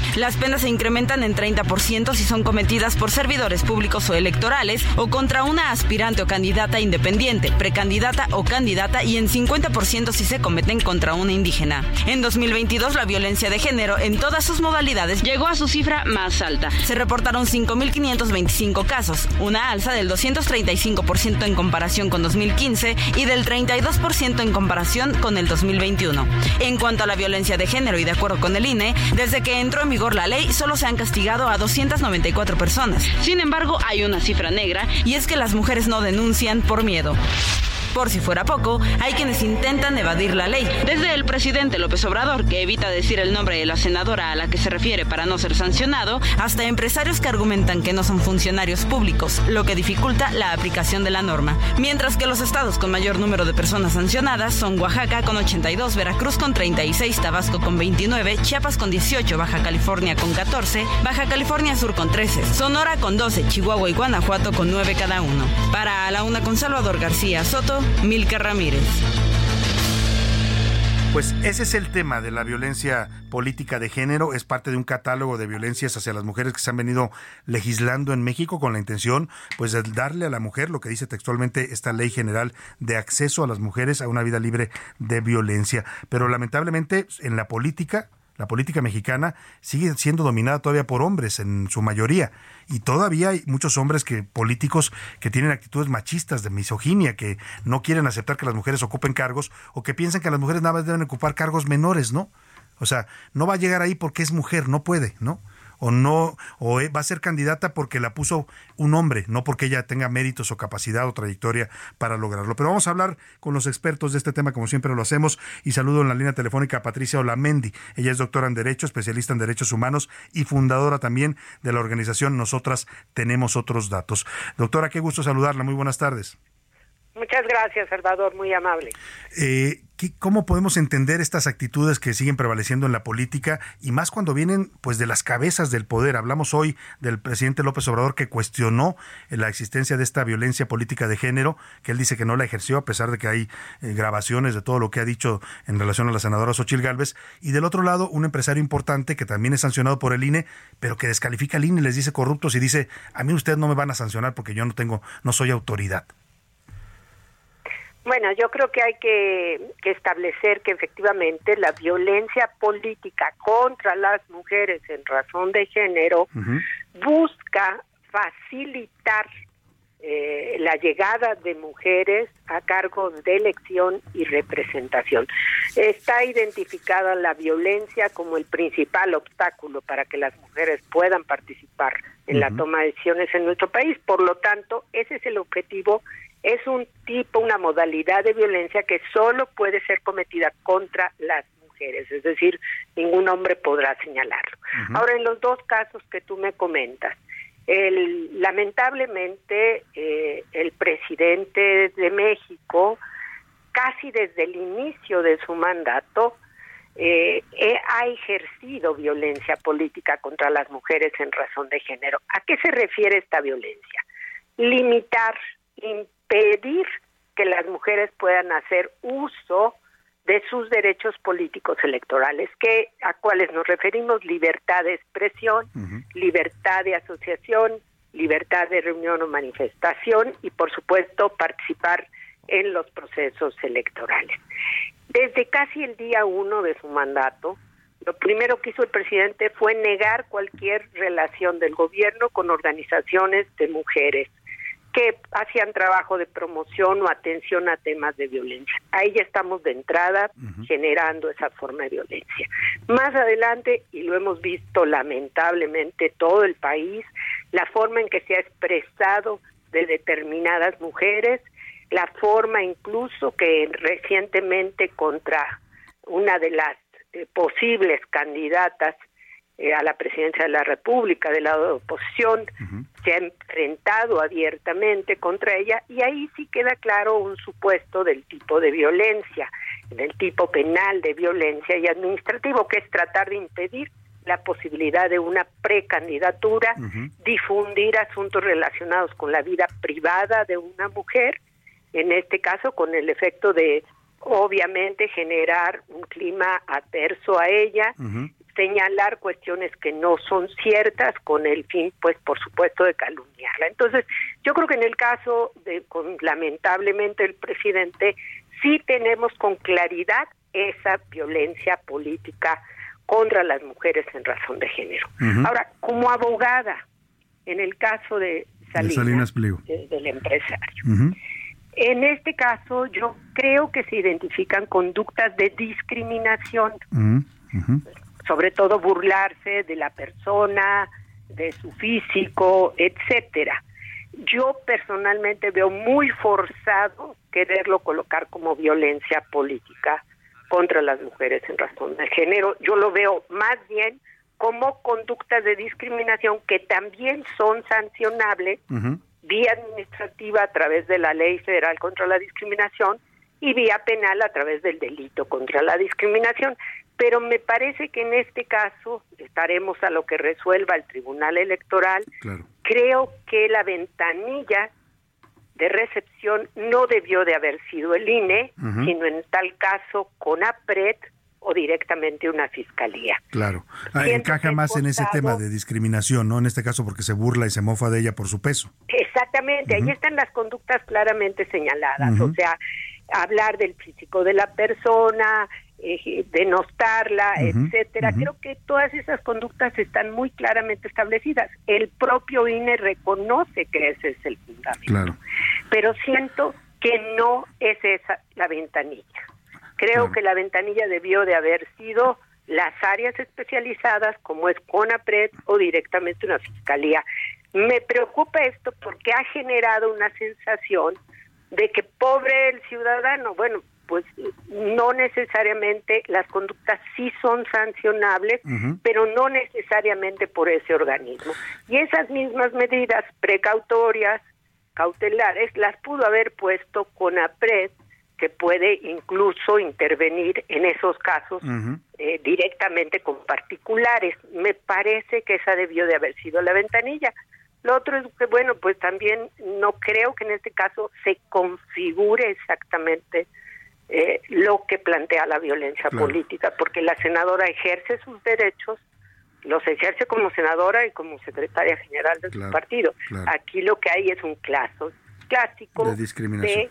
Las penas se incrementan en 30% si son cometidas por servidores públicos o electorales o contra una aspirante o candidata independiente, precandidata o candidata y en 50% si se cometen contra una indígena. En 2022 la violencia de género en todas sus modalidades llegó a su cifra más alta. Se reportaron 5.525 casos, una alza del 235% en comparación con 2015 y del 32% en comparación con el 2021. En cuanto a la violencia de género y de acuerdo con el INE, desde que entró en vigor la ley, solo se han castigado a 294 personas. Sin embargo, hay una cifra negra y es que las mujeres no denuncian por miedo. Por si fuera poco, hay quienes intentan evadir la ley. Desde el presidente López Obrador, que evita decir el nombre de la senadora a la que se refiere para no ser sancionado, hasta empresarios que argumentan que no son funcionarios públicos, lo que dificulta la aplicación de la norma. Mientras que los estados con mayor número de personas sancionadas son Oaxaca con 82, Veracruz con 36, Tabasco con 29, Chiapas con 18, Baja California con 14, Baja California Sur con 13, Sonora con 12, Chihuahua y Guanajuato con 9 cada uno. Para la una con Salvador García Soto, Milka Ramírez. Pues ese es el tema de la violencia política de género. Es parte de un catálogo de violencias hacia las mujeres que se han venido legislando en México con la intención, pues, de darle a la mujer lo que dice textualmente esta ley general de acceso a las mujeres a una vida libre de violencia. Pero lamentablemente en la política la política mexicana sigue siendo dominada todavía por hombres en su mayoría y todavía hay muchos hombres que políticos que tienen actitudes machistas de misoginia que no quieren aceptar que las mujeres ocupen cargos o que piensan que las mujeres nada más deben ocupar cargos menores, ¿no? O sea, no va a llegar ahí porque es mujer, no puede, ¿no? O no o va a ser candidata porque la puso un hombre, no porque ella tenga méritos o capacidad o trayectoria para lograrlo. Pero vamos a hablar con los expertos de este tema como siempre lo hacemos y saludo en la línea telefónica a Patricia Olamendi. Ella es doctora en derecho, especialista en derechos humanos y fundadora también de la organización Nosotras tenemos otros datos. Doctora, qué gusto saludarla. Muy buenas tardes. Muchas gracias, Salvador, muy amable. Eh, ¿Cómo podemos entender estas actitudes que siguen prevaleciendo en la política y más cuando vienen pues de las cabezas del poder? Hablamos hoy del presidente López Obrador que cuestionó la existencia de esta violencia política de género, que él dice que no la ejerció a pesar de que hay eh, grabaciones de todo lo que ha dicho en relación a la senadora Xochil Gálvez. Y del otro lado, un empresario importante que también es sancionado por el INE, pero que descalifica al INE, les dice corruptos y dice, a mí ustedes no me van a sancionar porque yo no tengo, no soy autoridad. Bueno, yo creo que hay que, establecer que efectivamente la violencia política contra las mujeres en razón de género busca facilitar eh, la llegada de mujeres a cargos de elección y representación. Está identificada la violencia como el principal obstáculo para que las mujeres puedan participar en la toma de decisiones en nuestro país. Por lo tanto, ese es el objetivo es un tipo, una modalidad de violencia que solo puede ser cometida contra las mujeres, es decir, ningún hombre podrá señalarlo. Ahora, en los dos casos que tú me comentas, el, lamentablemente eh, el presidente de México, casi desde el inicio de su mandato, eh, ha ejercido violencia política contra las mujeres en razón de género. ¿A qué se refiere esta violencia? Limitar, pedir que las mujeres puedan hacer uso de sus derechos políticos electorales, que a cuáles nos referimos libertad de expresión, libertad de asociación, libertad de reunión o manifestación y por supuesto participar en los procesos electorales. Desde casi el día uno de su mandato, lo primero que hizo el presidente fue negar cualquier relación del gobierno con organizaciones de mujeres que hacían trabajo de promoción o atención a temas de violencia. Ahí ya estamos de entrada generando esa forma de violencia. Más adelante, y lo hemos visto lamentablemente todo el país, la forma en que se ha expresado de determinadas mujeres, la forma incluso que recientemente contra una de las eh, posibles candidatas eh, a la presidencia de la República del lado de oposición, se ha enfrentado abiertamente contra ella y ahí sí queda claro un supuesto del tipo de violencia, del tipo penal de violencia y administrativo, que es tratar de impedir la posibilidad de una precandidatura, difundir asuntos relacionados con la vida privada de una mujer, en este caso con el efecto de obviamente generar un clima adverso a ella, señalar cuestiones que no son ciertas con el fin, pues por supuesto, de calumniarla. Entonces, yo creo que en el caso de, con, lamentablemente, el presidente, sí tenemos con claridad esa violencia política contra las mujeres en razón de género. Ahora, como abogada, en el caso de Salinas, del empresario, en este caso yo creo que se identifican conductas de discriminación sobre todo burlarse de la persona, de su físico, etcétera. Yo personalmente veo muy forzado quererlo colocar como violencia política contra las mujeres en razón de género. Yo lo veo más bien como conductas de discriminación que también son sancionables vía administrativa a través de la Ley Federal contra la Discriminación y vía penal a través del delito contra la discriminación pero me parece que en este caso estaremos a lo que resuelva el Tribunal Electoral. Creo que la ventanilla de recepción no debió de haber sido el INE, sino en tal caso con APRED o directamente una fiscalía. Claro, ah, encaja más en ese tema de discriminación, ¿no? En este caso porque se burla y se mofa de ella por su peso. Exactamente, ahí están las conductas claramente señaladas, o sea, hablar del físico de la persona, eh, denostarla, etcétera. Creo que todas esas conductas están muy claramente establecidas. El propio INE reconoce que ese es el fundamento. Pero siento que no es esa la ventanilla. Creo que la ventanilla debió de haber sido las áreas especializadas como es CONAPRED o directamente una fiscalía. Me preocupa esto porque ha generado una sensación de que pobre el ciudadano, bueno, pues no necesariamente las conductas sí son sancionables, pero no necesariamente por ese organismo. Y esas mismas medidas precautorias, cautelares las pudo haber puesto con APRED, que puede incluso intervenir en esos casos eh, directamente con particulares. Me parece que esa debió de haber sido la ventanilla. Lo otro es que, bueno, pues también no creo que en este caso se configure exactamente eh, lo que plantea la violencia política, porque la senadora ejerce sus derechos, los ejerce como senadora y como secretaria general de su partido. Aquí lo que hay es un caso clásico de discriminación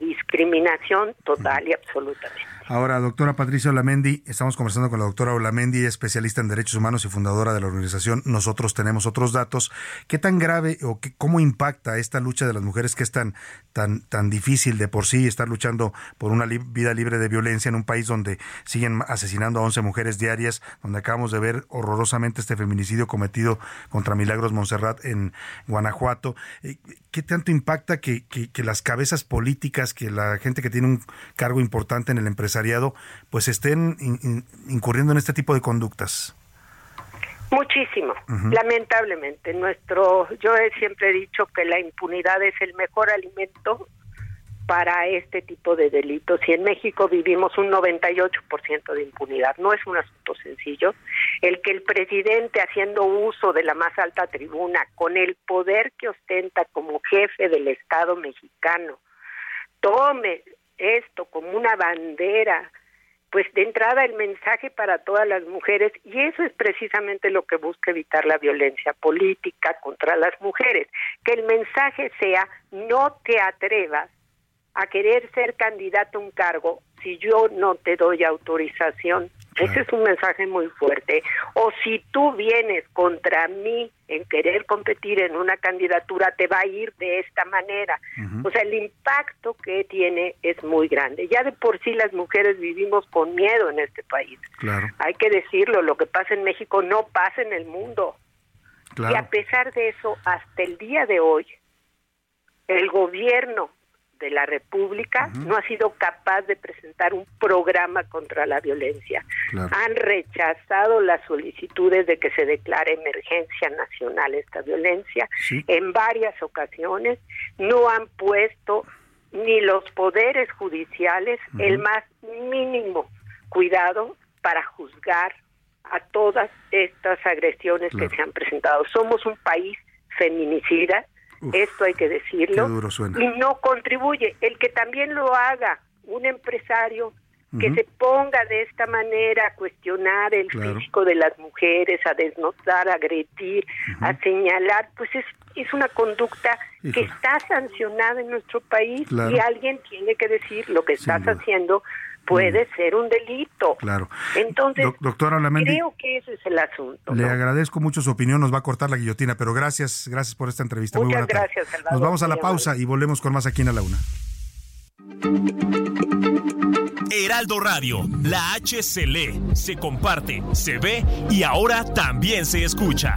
discriminación total y absolutamente. Ahora, doctora Patricia Olamendi, estamos conversando con la doctora Olamendi, especialista en derechos humanos y fundadora de la organización Nosotros Tenemos Otros Datos. ¿Qué tan grave o qué, cómo impacta esta lucha de las mujeres que es tan, tan, tan difícil de por sí estar luchando por una vida libre de violencia en un país donde siguen asesinando a 11 mujeres diarias, donde acabamos de ver horrorosamente este feminicidio cometido contra Milagros Monserrat en Guanajuato? Eh, ¿Qué tanto impacta que, que las cabezas políticas, que la gente que tiene un cargo importante en el empresariado, pues estén incurriendo en este tipo de conductas? Muchísimo, lamentablemente. Nuestro, yo he siempre dicho que la impunidad es el mejor alimento para este tipo de delitos y en México vivimos un 98% de impunidad. No es un asunto sencillo. El que el presidente, haciendo uso de la más alta tribuna, con el poder que ostenta como jefe del Estado mexicano, tome esto como una bandera, pues de entrada el mensaje para todas las mujeres y eso es precisamente lo que busca evitar la violencia política contra las mujeres, que el mensaje sea no te atrevas a querer ser candidato a un cargo si yo no te doy autorización. Ese es un mensaje muy fuerte. O si tú vienes contra mí en querer competir en una candidatura, te va a ir de esta manera. O sea, el impacto que tiene es muy grande. Ya de por sí las mujeres vivimos con miedo en este país. Claro. Hay que decirlo, lo que pasa en México no pasa en el mundo. Y a pesar de eso, hasta el día de hoy, el gobierno de la República no ha sido capaz de presentar un programa contra la violencia. Han rechazado las solicitudes de que se declare emergencia nacional esta violencia en varias ocasiones. No han puesto ni los poderes judiciales el más mínimo cuidado para juzgar a todas estas agresiones que se han presentado. Somos un país feminicida, esto hay que decirlo, y no contribuye. El que también lo haga un empresario que se ponga de esta manera a cuestionar el físico de las mujeres, a desnotar, a agredir, a señalar, pues es, es una conducta que está sancionada en nuestro país y alguien tiene que decir lo que estás haciendo puede ser un delito. Claro. Entonces, doctora creo que ese es el asunto. Le agradezco mucho su opinión, nos va a cortar la guillotina, pero gracias, gracias por esta entrevista. Muchas Muy buena gracias, Salvador. Nos vamos a la pausa y volvemos con más aquí en la una. Heraldo Radio, la H se lee, se comparte, se ve y ahora también se escucha.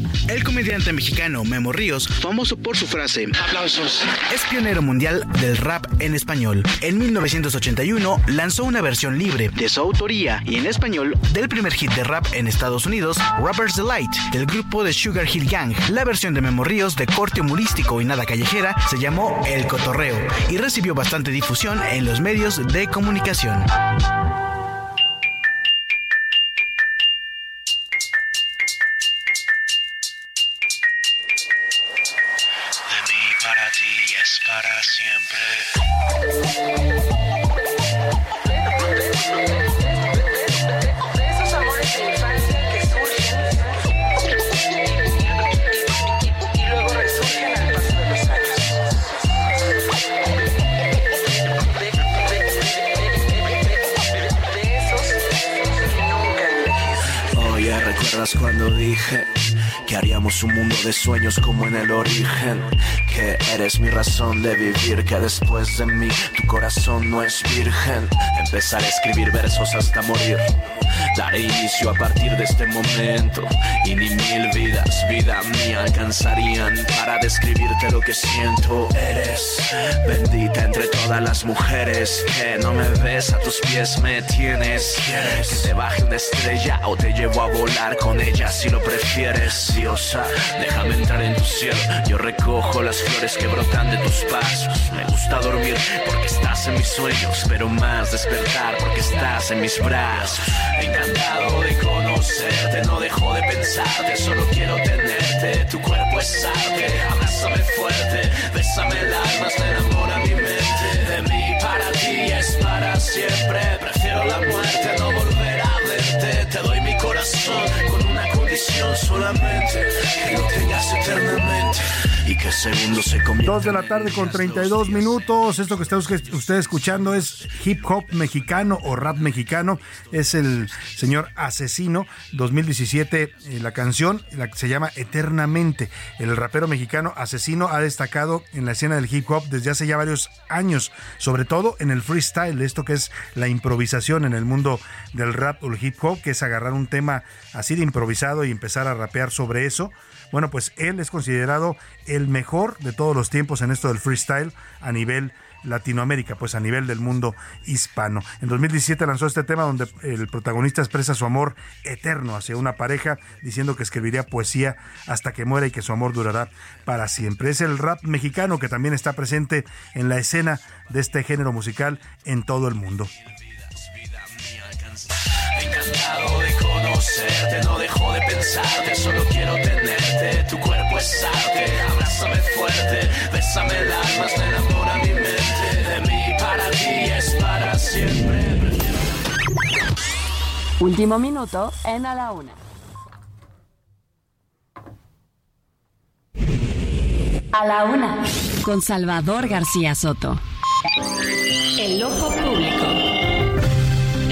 El comediante mexicano Memo Ríos, famoso por su frase Aplausos, es pionero mundial del rap en español. En 1981 lanzó una versión libre de su autoría y en español del primer hit de rap en Estados Unidos, Rapper's Delight, del grupo de Sugar Hill Gang. La versión de Memo Ríos de corte humorístico y nada callejera se llamó El Cotorreo y recibió bastante difusión en los medios de comunicación. Dije que haríamos un mundo de sueños como en el origen? que eres mi razón de vivir, que después de mí tu corazón no es virgen. Empezar a escribir versos hasta morir. Daré inicio a partir de este momento y ni mil vidas, vida mía, alcanzarían para describirte lo que siento. Eres bendita entre todas las mujeres que no me ves a tus pies me tienes. Quieres que te baje una estrella o te llevo a volar con ella si lo prefieres. Diosa, déjame entrar en tu cielo. Yo recojo las flores que brotan de tus pasos. Me gusta dormir porque estás en mis sueños, pero más despertar porque estás en mis brazos. De conocerte, no dejo de pensarte, solo quiero tenerte. Tu cuerpo es arte, abrázame fuerte, bésame el alma, se enamora mi mente. De mí para ti es para siempre, prefiero la muerte, no volver a verte. Te doy mi corazón con una condición solamente, que lo tengas eternamente y que segundo se convierta Dos de la tarde con 32 minutos. Esto que está usted escuchando es hip hop mexicano o rap mexicano. Es el señor Asesino 2017. eh, la canción la se llama Eternamente. El rapero mexicano Asesino ha destacado en la escena del hip hop desde hace ya varios años, sobre todo en el freestyle, esto que es la improvisación en el mundo del rap o el hip hop, que es agarrar un tema así de improvisado y empezar a rapear sobre eso. Bueno, pues él es considerado el mejor de todos los tiempos en esto del freestyle a nivel Latinoamérica, pues a nivel del mundo hispano. En 2017 lanzó este tema donde el protagonista expresa su amor eterno hacia una pareja, diciendo que escribiría poesía hasta que muera y que su amor durará para siempre. Es el rap mexicano que también está presente en la escena de este género musical en todo el mundo. Encantado de conocerte, no dejo de pensarte, solo quiero Tu cuerpo es arte, abrázame fuerte, bésame el alma, se enamora mi mente. De mí para ti es para siempre. Último minuto en A la Una. A la Una. Con Salvador García Soto. El ojo.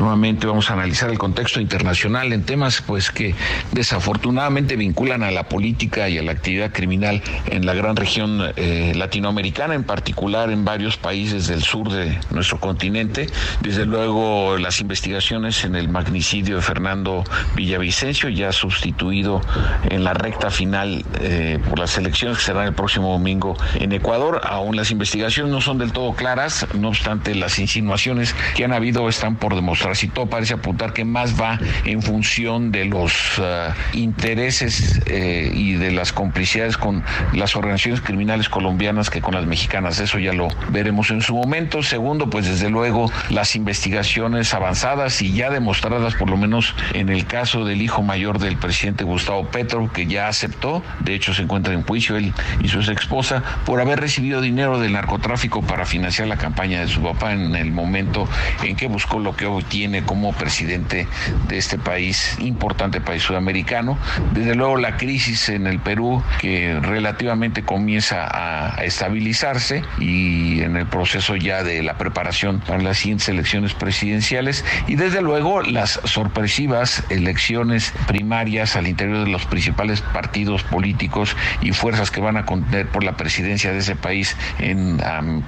Nuevamente vamos a analizar el contexto internacional en temas pues que desafortunadamente vinculan a la política y a la actividad criminal en la gran región eh, latinoamericana, en particular en varios países del sur de nuestro continente. Desde luego las investigaciones en el magnicidio de Fernando Villavicencio, ya sustituido en la recta final eh, por las elecciones que serán el próximo domingo en Ecuador. Aún las investigaciones no son del todo claras, no obstante las insinuaciones que han habido están por demostrarse y todo parece apuntar que más va en función de los uh, intereses eh, y de las complicidades con las organizaciones criminales colombianas que con las mexicanas. Eso ya lo veremos en su momento. Segundo, pues desde luego las investigaciones avanzadas y ya demostradas por lo menos en el caso del hijo mayor del presidente Gustavo Petro, que ya aceptó, de hecho se encuentra en juicio él y su ex esposa, por haber recibido dinero del narcotráfico para financiar la campaña de su papá en el momento en que buscó lo que hoy como presidente de este país, importante país sudamericano. Desde luego la crisis en el Perú que relativamente comienza a estabilizarse y en el proceso ya de la preparación para las siguientes elecciones presidenciales y desde luego las sorpresivas elecciones primarias al interior de los principales partidos políticos y fuerzas que van a contender por la presidencia de ese país en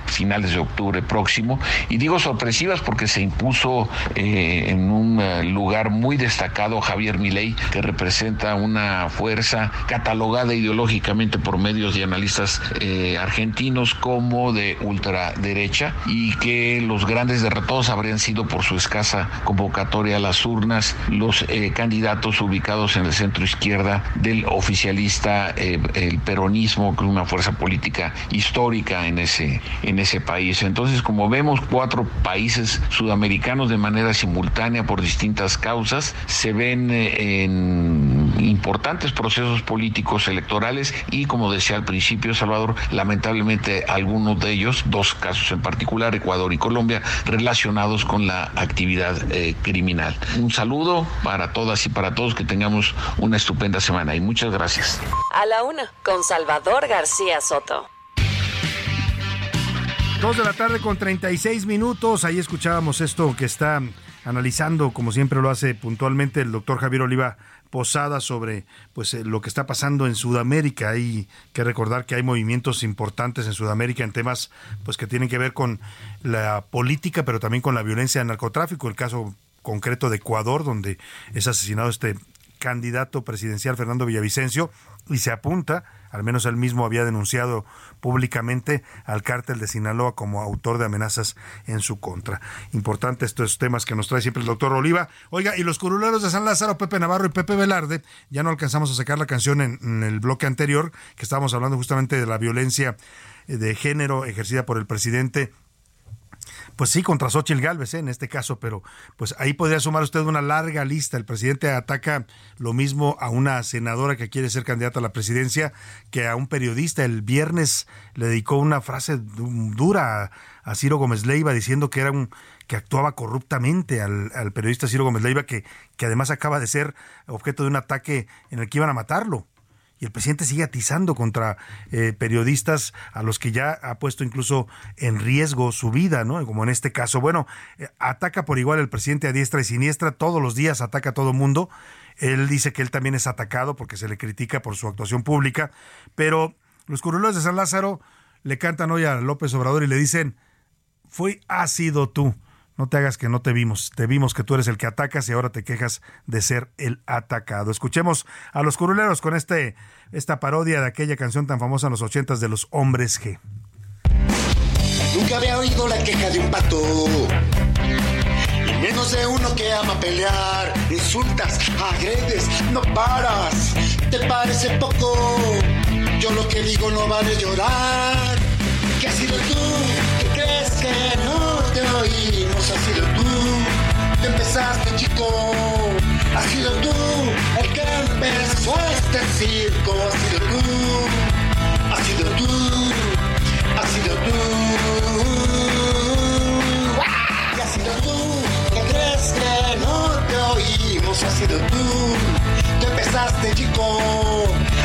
finales de octubre próximo y digo sorpresivas porque se impuso eh, en un uh, lugar muy destacado Javier Milei, que representa una fuerza catalogada ideológicamente por medios y analistas eh, argentinos como de ultraderecha y que los grandes derrotados habrían sido por su escasa convocatoria a las urnas los eh, candidatos ubicados en el centro izquierda del oficialista el peronismo, que es una fuerza política histórica en ese, en ese país. Entonces, como vemos cuatro países sudamericanos de manera simultánea por distintas causas, se ven eh, en importantes procesos políticos electorales y, como decía al principio, Salvador, lamentablemente algunos de ellos, dos casos en particular, Ecuador y Colombia, relacionados con la actividad eh, criminal. Un saludo para todas y para todos, que tengamos una estupenda semana y muchas gracias. A la una, con Salvador García Soto. Dos de la tarde con 36 minutos. Ahí escuchábamos esto que está analizando, como siempre lo hace puntualmente el doctor Javier Oliva Posada sobre pues eh, lo que está pasando en Sudamérica. Hay que recordar que hay movimientos importantes en Sudamérica en temas pues que tienen que ver con la política, pero también con la violencia del narcotráfico. El caso concreto de Ecuador, donde es asesinado este candidato presidencial Fernando Villavicencio y se apunta, al menos él mismo había denunciado públicamente al cártel de Sinaloa como autor de amenazas en su contra. Importante estos temas que nos trae siempre el doctor Oliva. Oiga, y los curuleros de San Lázaro, Pepe Navarro y Pepe Velarde, ya no alcanzamos a sacar la canción en, en el bloque anterior, que estábamos hablando justamente de la violencia de género ejercida por el presidente pues sí, contra Xochitl Galvez, ¿eh? en este caso, pero pues ahí podría sumar usted una larga lista. El presidente ataca lo mismo a una senadora que quiere ser candidata a la presidencia que a un periodista. El viernes le dedicó una frase dura a Ciro Gómez Leiva diciendo que era un que actuaba corruptamente al, al periodista Ciro Gómez Leiva, que, que además acaba de ser objeto de un ataque en el que iban a matarlo y el presidente sigue atizando contra eh, periodistas a los que ya ha puesto incluso en riesgo su vida, ¿no? Como en este caso. Bueno, eh, ataca por igual el presidente a diestra y siniestra, todos los días ataca a todo mundo. Él dice que él también es atacado porque se le critica por su actuación pública, pero los curuleros de San Lázaro le cantan hoy a López Obrador y le dicen, fue, ha sido tú. No te hagas que no te vimos. Te vimos que tú eres el que atacas y ahora te quejas de ser el atacado. Escuchemos a los curuleros con este, esta parodia de aquella canción tan famosa en los ochentas de los hombres G. Nunca había oído la queja de un pato. Menos de uno que ama pelear. Insultas, agredes, no paras. ¿Te parece poco? Yo lo que digo no vale llorar. ¿Qué has sido tú? ¿Qué crees que no te oímos? Has sido tú. Te empezaste chico. Has sido tú el que empezó este circo. Has sido tú. Has sido tú. Has sido tú. Y has sido tú. ¿Qué crees que no te oímos? Has sido tú. Tú empezaste chico.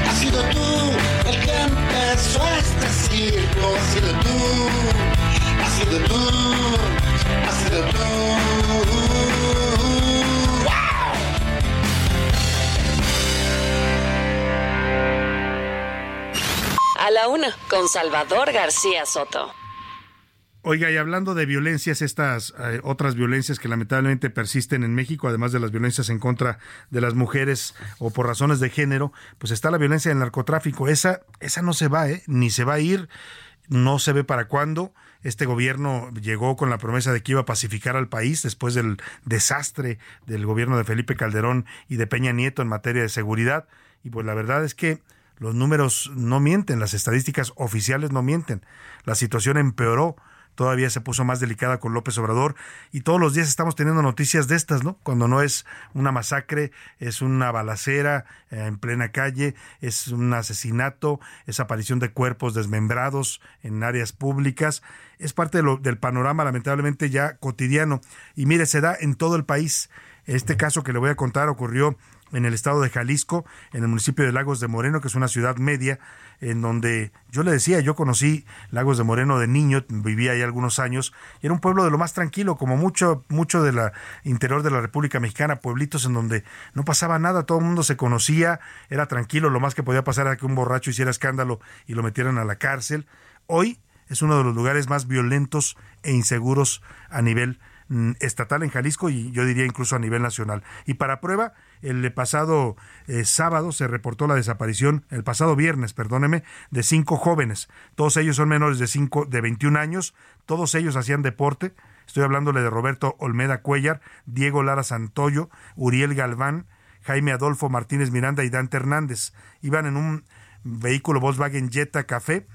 Has sido tú el que empezó este circo. Has sido tú. A la una, con Salvador García Soto. Oiga, y hablando de violencias, estas eh, otras violencias que lamentablemente persisten en México, además de las violencias en contra de las mujeres o por razones de género, pues está la violencia del narcotráfico. Esa, esa no se va, ¿eh? ni se va a ir, no se ve para cuándo. Este gobierno llegó con la promesa de que iba a pacificar al país después del desastre del gobierno de Felipe Calderón y de Peña Nieto en materia de seguridad. Y pues la verdad es que los números no mienten, las estadísticas oficiales no mienten. La situación empeoró todavía se puso más delicada con López Obrador y todos los días estamos teniendo noticias de estas, ¿no? Cuando no es una masacre, es una balacera eh, en plena calle, es un asesinato, es aparición de cuerpos desmembrados en áreas públicas, es parte de lo, del panorama lamentablemente ya cotidiano y mire, se da en todo el país. Este caso que le voy a contar ocurrió en el estado de Jalisco, en el municipio de Lagos de Moreno, que es una ciudad media, en donde yo le decía, yo conocí Lagos de Moreno de niño, vivía ahí algunos años, y era un pueblo de lo más tranquilo, como mucho, mucho de interior de la República Mexicana, pueblitos en donde no pasaba nada, todo el mundo se conocía, era tranquilo, lo más que podía pasar era que un borracho hiciera escándalo y lo metieran a la cárcel. Hoy es uno de los lugares más violentos e inseguros a nivel estatal en Jalisco y yo diría incluso a nivel nacional. Y para prueba, el pasado eh, sábado se reportó la desaparición, el pasado viernes, perdóneme, de cinco jóvenes. Todos ellos son menores de, cinco, de 21 años, todos ellos hacían deporte. Estoy hablándole de Roberto Olmeda Cuellar, Diego Lara Santoyo, Uriel Galván, Jaime Adolfo Martínez Miranda y Dante Hernández. Iban en un vehículo Volkswagen Jetta Café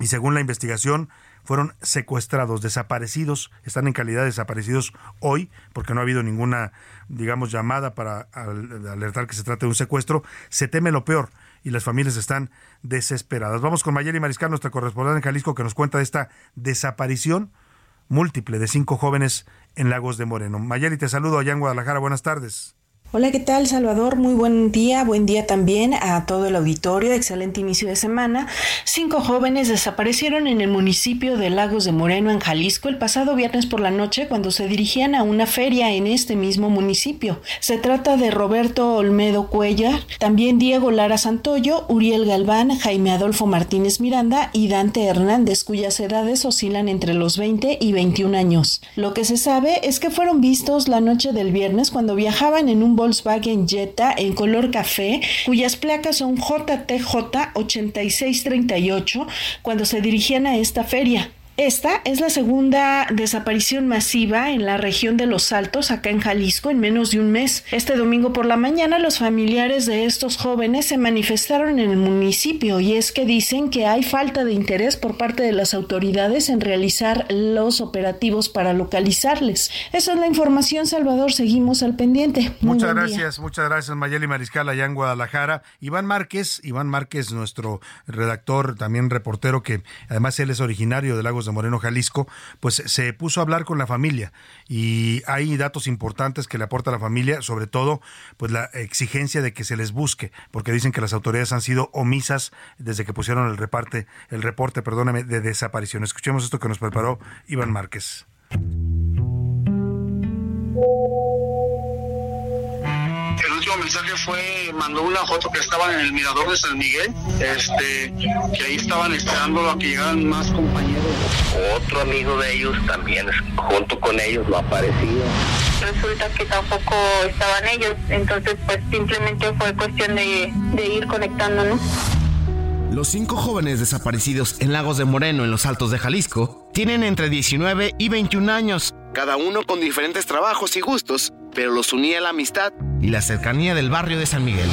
y según la investigación fueron secuestrados, desaparecidos, están en calidad de desaparecidos hoy, porque no ha habido ninguna, digamos, llamada para alertar que se trate de un secuestro. Se teme lo peor y las familias están desesperadas. Vamos con Mayeli Mariscal, nuestra corresponsal en Jalisco, que nos cuenta de esta desaparición múltiple de cinco jóvenes en Lagos de Moreno. Mayeli, te saludo allá en Guadalajara. Buenas tardes. Hola, ¿qué tal Salvador? Muy buen día, buen día también a todo el auditorio, excelente inicio de semana. Cinco jóvenes desaparecieron en el municipio de Lagos de Moreno, en Jalisco, el pasado viernes por la noche cuando se dirigían a una feria en este mismo municipio. Se trata de Roberto Olmedo Cuellar, también Diego Lara Santoyo, Uriel Galván, Jaime Adolfo Martínez Miranda y Dante Hernández, cuyas edades oscilan entre los 20 y 21 años. Lo que se sabe es que fueron vistos la noche del viernes cuando viajaban en un Volkswagen Jetta en color café, cuyas placas son JTJ 8638, cuando se dirigían a esta feria. Esta es la segunda desaparición masiva en la región de Los Altos, acá en Jalisco, en menos de un mes. Este domingo por la mañana los familiares de estos jóvenes se manifestaron en el municipio y es que dicen que hay falta de interés por parte de las autoridades en realizar los operativos para localizarles. Esa es la información, Salvador. Seguimos al pendiente. muchas gracias, muchas gracias, Mayeli Mariscal, allá en Guadalajara. Iván Márquez, Iván Márquez, nuestro redactor, también reportero, que además él es originario de Lagos de Moreno, Jalisco, pues se puso a hablar con la familia y hay datos importantes que le aporta la familia, sobre todo pues la exigencia de que se les busque, porque dicen que las autoridades han sido omisas desde que pusieron el reparte, el reporte, perdóname, de desaparición. Escuchemos esto que nos preparó Iván Márquez. El último mensaje fue, mandó una foto que estaban en el mirador de San Miguel, este, que ahí estaban esperando a que llegaran más compañeros. Otro amigo de ellos también, junto con ellos, lo ha aparecido. Resulta que tampoco estaban ellos, entonces pues simplemente fue cuestión de, de ir conectándonos. Los cinco jóvenes desaparecidos en Lagos de Moreno, en los Altos de Jalisco, tienen entre 19 y 21 años, cada uno con diferentes trabajos y gustos, pero los unía la amistad y la cercanía del barrio de San Miguel.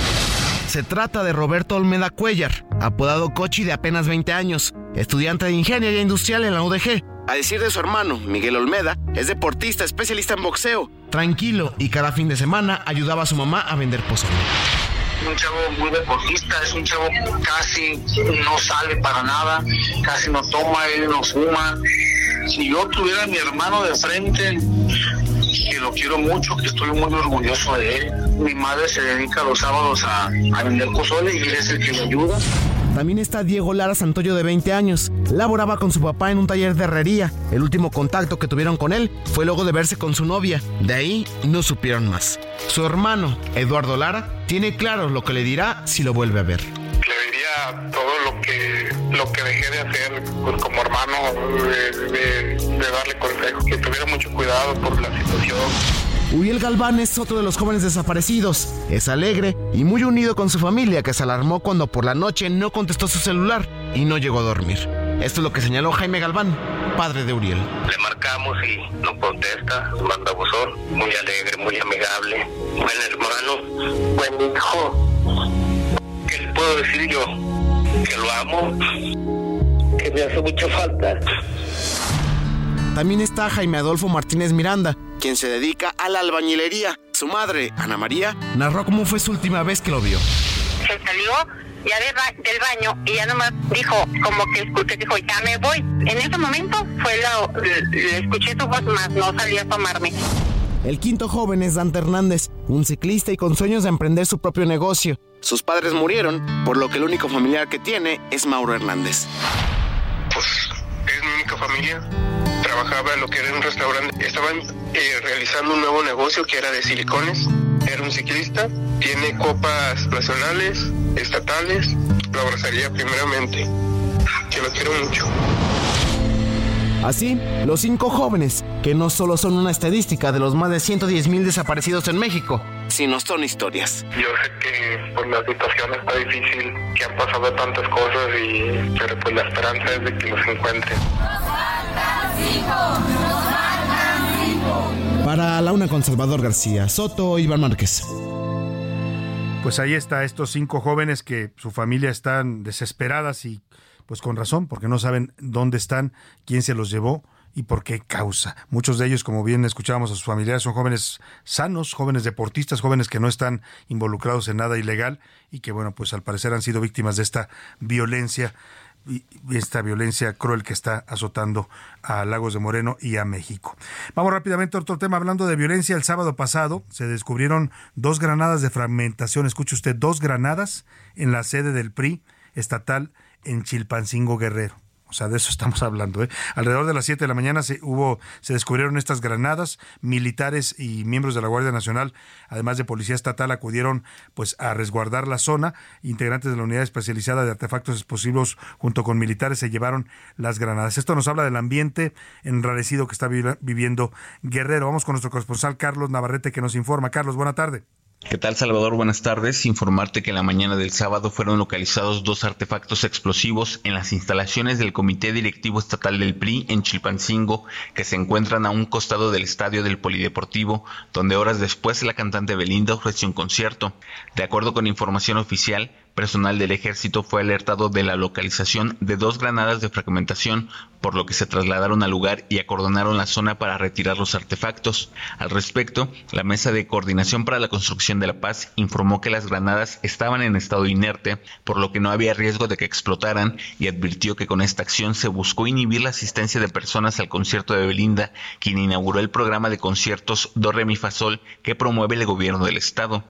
Se trata de Roberto Olmeda Cuellar, apodado Cochi de apenas 20 años, estudiante de ingeniería industrial en la UDG. A decir de su hermano, Miguel Olmeda, es deportista especialista en boxeo, tranquilo y cada fin de semana ayudaba a su mamá a vender pozole un chavo muy deportista, es un chavo que casi no sale para nada, casi no toma, él no fuma. Si yo tuviera a mi hermano de frente, que lo quiero mucho, que estoy muy orgulloso de él. Mi madre se dedica los sábados a, a vender pozole y él es el que me ayuda. También está Diego Lara Santoyo de 20 años. Laboraba con su papá en un taller de herrería. El último contacto que tuvieron con él fue luego de verse con su novia. De ahí no supieron más. Su hermano, Eduardo Lara, tiene claro lo que le dirá si lo vuelve a ver. Le diría todo lo que lo que dejé de hacer pues, como hermano, de, de, de darle consejos, que tuviera mucho cuidado por la situación. Uriel Galván es otro de los jóvenes desaparecidos. Es alegre y muy unido con su familia que se alarmó cuando por la noche no contestó su celular y no llegó a dormir. Esto es lo que señaló Jaime Galván, padre de Uriel. Le marcamos y no contesta, manda buzón, muy alegre, muy amigable, buen hermano, buen hijo. ¿Qué le puedo decir yo? Que lo amo, que me hace mucha falta. También está Jaime Adolfo Martínez Miranda, quien se dedica a la albañilería. Su madre, Ana María, narró cómo fue su última vez que lo vio. Se salió ya de ba- del baño y ya nomás dijo, como que escuché, dijo, ya me voy. En ese momento fue la, le escuché su voz más, no salí a tomarme. El quinto joven es Dante Hernández, un ciclista y con sueños de emprender su propio negocio. Sus padres murieron, por lo que el único familiar que tiene es Mauro Hernández. es mi única familia. Trabajaba en lo que era un restaurante. Estaban eh, realizando un nuevo negocio que era de silicones. Era un ciclista. Tiene copas nacionales, estatales. Lo abrazaría primeramente. Que lo quiero mucho. Así, los cinco jóvenes, que no solo son una estadística de los más de 110 mil desaparecidos en México, sino son historias. Yo sé que por la situación está difícil, que han pasado tantas cosas y pero pues la esperanza es de que los encuentren. Para la una con Salvador García, Soto, Iván Márquez. Pues ahí está, estos cinco jóvenes que su familia están desesperadas y pues con razón, porque no saben dónde están, quién se los llevó y por qué causa. Muchos de ellos, como bien escuchábamos a sus familiares, son jóvenes sanos, jóvenes deportistas, jóvenes que no están involucrados en nada ilegal y que, bueno, pues al parecer han sido víctimas de esta violencia esta violencia cruel que está azotando a Lagos de Moreno y a México. Vamos rápidamente a otro tema. Hablando de violencia, el sábado pasado se descubrieron dos granadas de fragmentación. Escuche usted, dos granadas en la sede del PRI estatal en Chilpancingo Guerrero. O sea, de eso estamos hablando. ¿eh? Alrededor de las 7 de la mañana se, hubo, se descubrieron estas granadas. Militares y miembros de la Guardia Nacional, además de Policía Estatal, acudieron pues a resguardar la zona. Integrantes de la Unidad Especializada de Artefactos Explosivos junto con militares se llevaron las granadas. Esto nos habla del ambiente enrarecido que está viviendo Guerrero. Vamos con nuestro corresponsal Carlos Navarrete que nos informa. Carlos, buena tarde. ¿Qué tal Salvador? Buenas tardes. Informarte que en la mañana del sábado fueron localizados dos artefactos explosivos en las instalaciones del Comité Directivo Estatal del PRI en Chilpancingo, que se encuentran a un costado del estadio del Polideportivo, donde horas después la cantante Belinda ofreció un concierto. De acuerdo con información oficial, Personal del ejército fue alertado de la localización de dos granadas de fragmentación, por lo que se trasladaron al lugar y acordonaron la zona para retirar los artefactos. Al respecto, la Mesa de Coordinación para la Construcción de la Paz informó que las granadas estaban en estado inerte, por lo que no había riesgo de que explotaran y advirtió que con esta acción se buscó inhibir la asistencia de personas al concierto de Belinda, quien inauguró el programa de conciertos Do Re Fa Sol que promueve el gobierno del estado.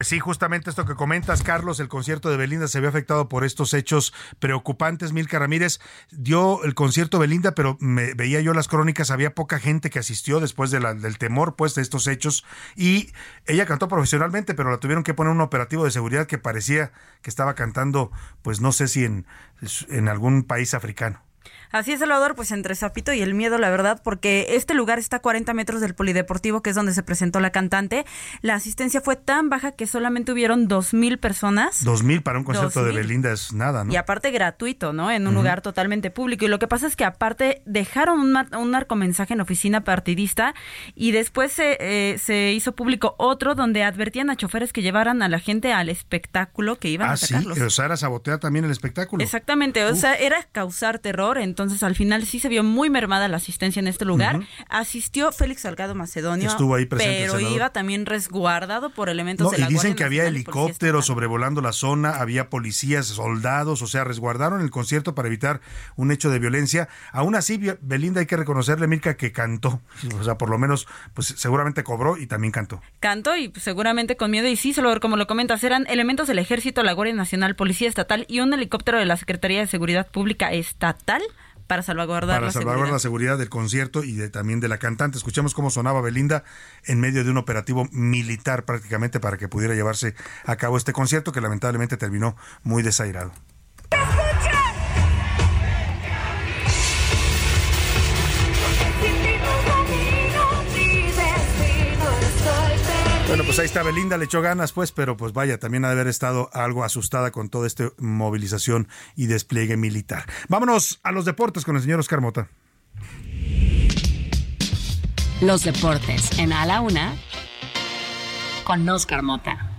Sí, justamente esto que comentas, Carlos, el concierto de Belinda se vio afectado por estos hechos preocupantes. Milka Ramírez dio el concierto Belinda, pero me veía yo las crónicas, había poca gente que asistió después del temor pues de estos hechos y ella cantó profesionalmente, pero la tuvieron que poner un operativo de seguridad que parecía que estaba cantando, pues no sé si en algún país africano. Así es, Salvador, pues entre Zapito y el miedo, la verdad, porque este lugar está a 40 metros del Polideportivo, que es donde se presentó la cantante. La asistencia fue tan baja que solamente hubieron 2.000 personas. 2.000 para un concierto de Belinda es nada, ¿no? Y aparte gratuito, ¿no? En un lugar totalmente público. Y lo que pasa es que aparte dejaron un, un narcomensaje en oficina partidista y después se, eh, se hizo público otro donde advertían a choferes que llevaran a la gente al espectáculo que iban a atacarlos. sí, o sea, era sabotear también el espectáculo. Exactamente, o sea, era causar terror, entonces al final sí se vio muy mermada la asistencia en este lugar. Asistió Félix Salgado Macedonio, Estuvo ahí presente, pero iba también resguardado por elementos de la Y dicen Guardia que había helicópteros sobrevolando la zona, había policías, soldados, o sea, resguardaron el concierto para evitar un hecho de violencia. Aún así, Belinda hay que reconocerle, Mirka, que cantó. O sea, por lo menos, pues seguramente cobró y también cantó. Cantó y pues, seguramente con miedo. Y sí, solo como lo comentas, eran elementos del Ejército, la Guardia Nacional, Policía Estatal y un helicóptero de la Secretaría de Seguridad Pública Estatal para salvaguardar para la salvaguardar seguridad. la seguridad del concierto y de, también de la cantante. Escuchamos cómo sonaba Belinda en medio de un operativo militar prácticamente para que pudiera llevarse a cabo este concierto que lamentablemente terminó muy desairado. Bueno, pues ahí está Belinda, le echó ganas, pues, pero pues vaya, también ha de haber estado algo asustada con toda esta movilización y despliegue militar. Vámonos a los deportes con el señor Oscar Mota. Los deportes en A la Una con Oscar Mota.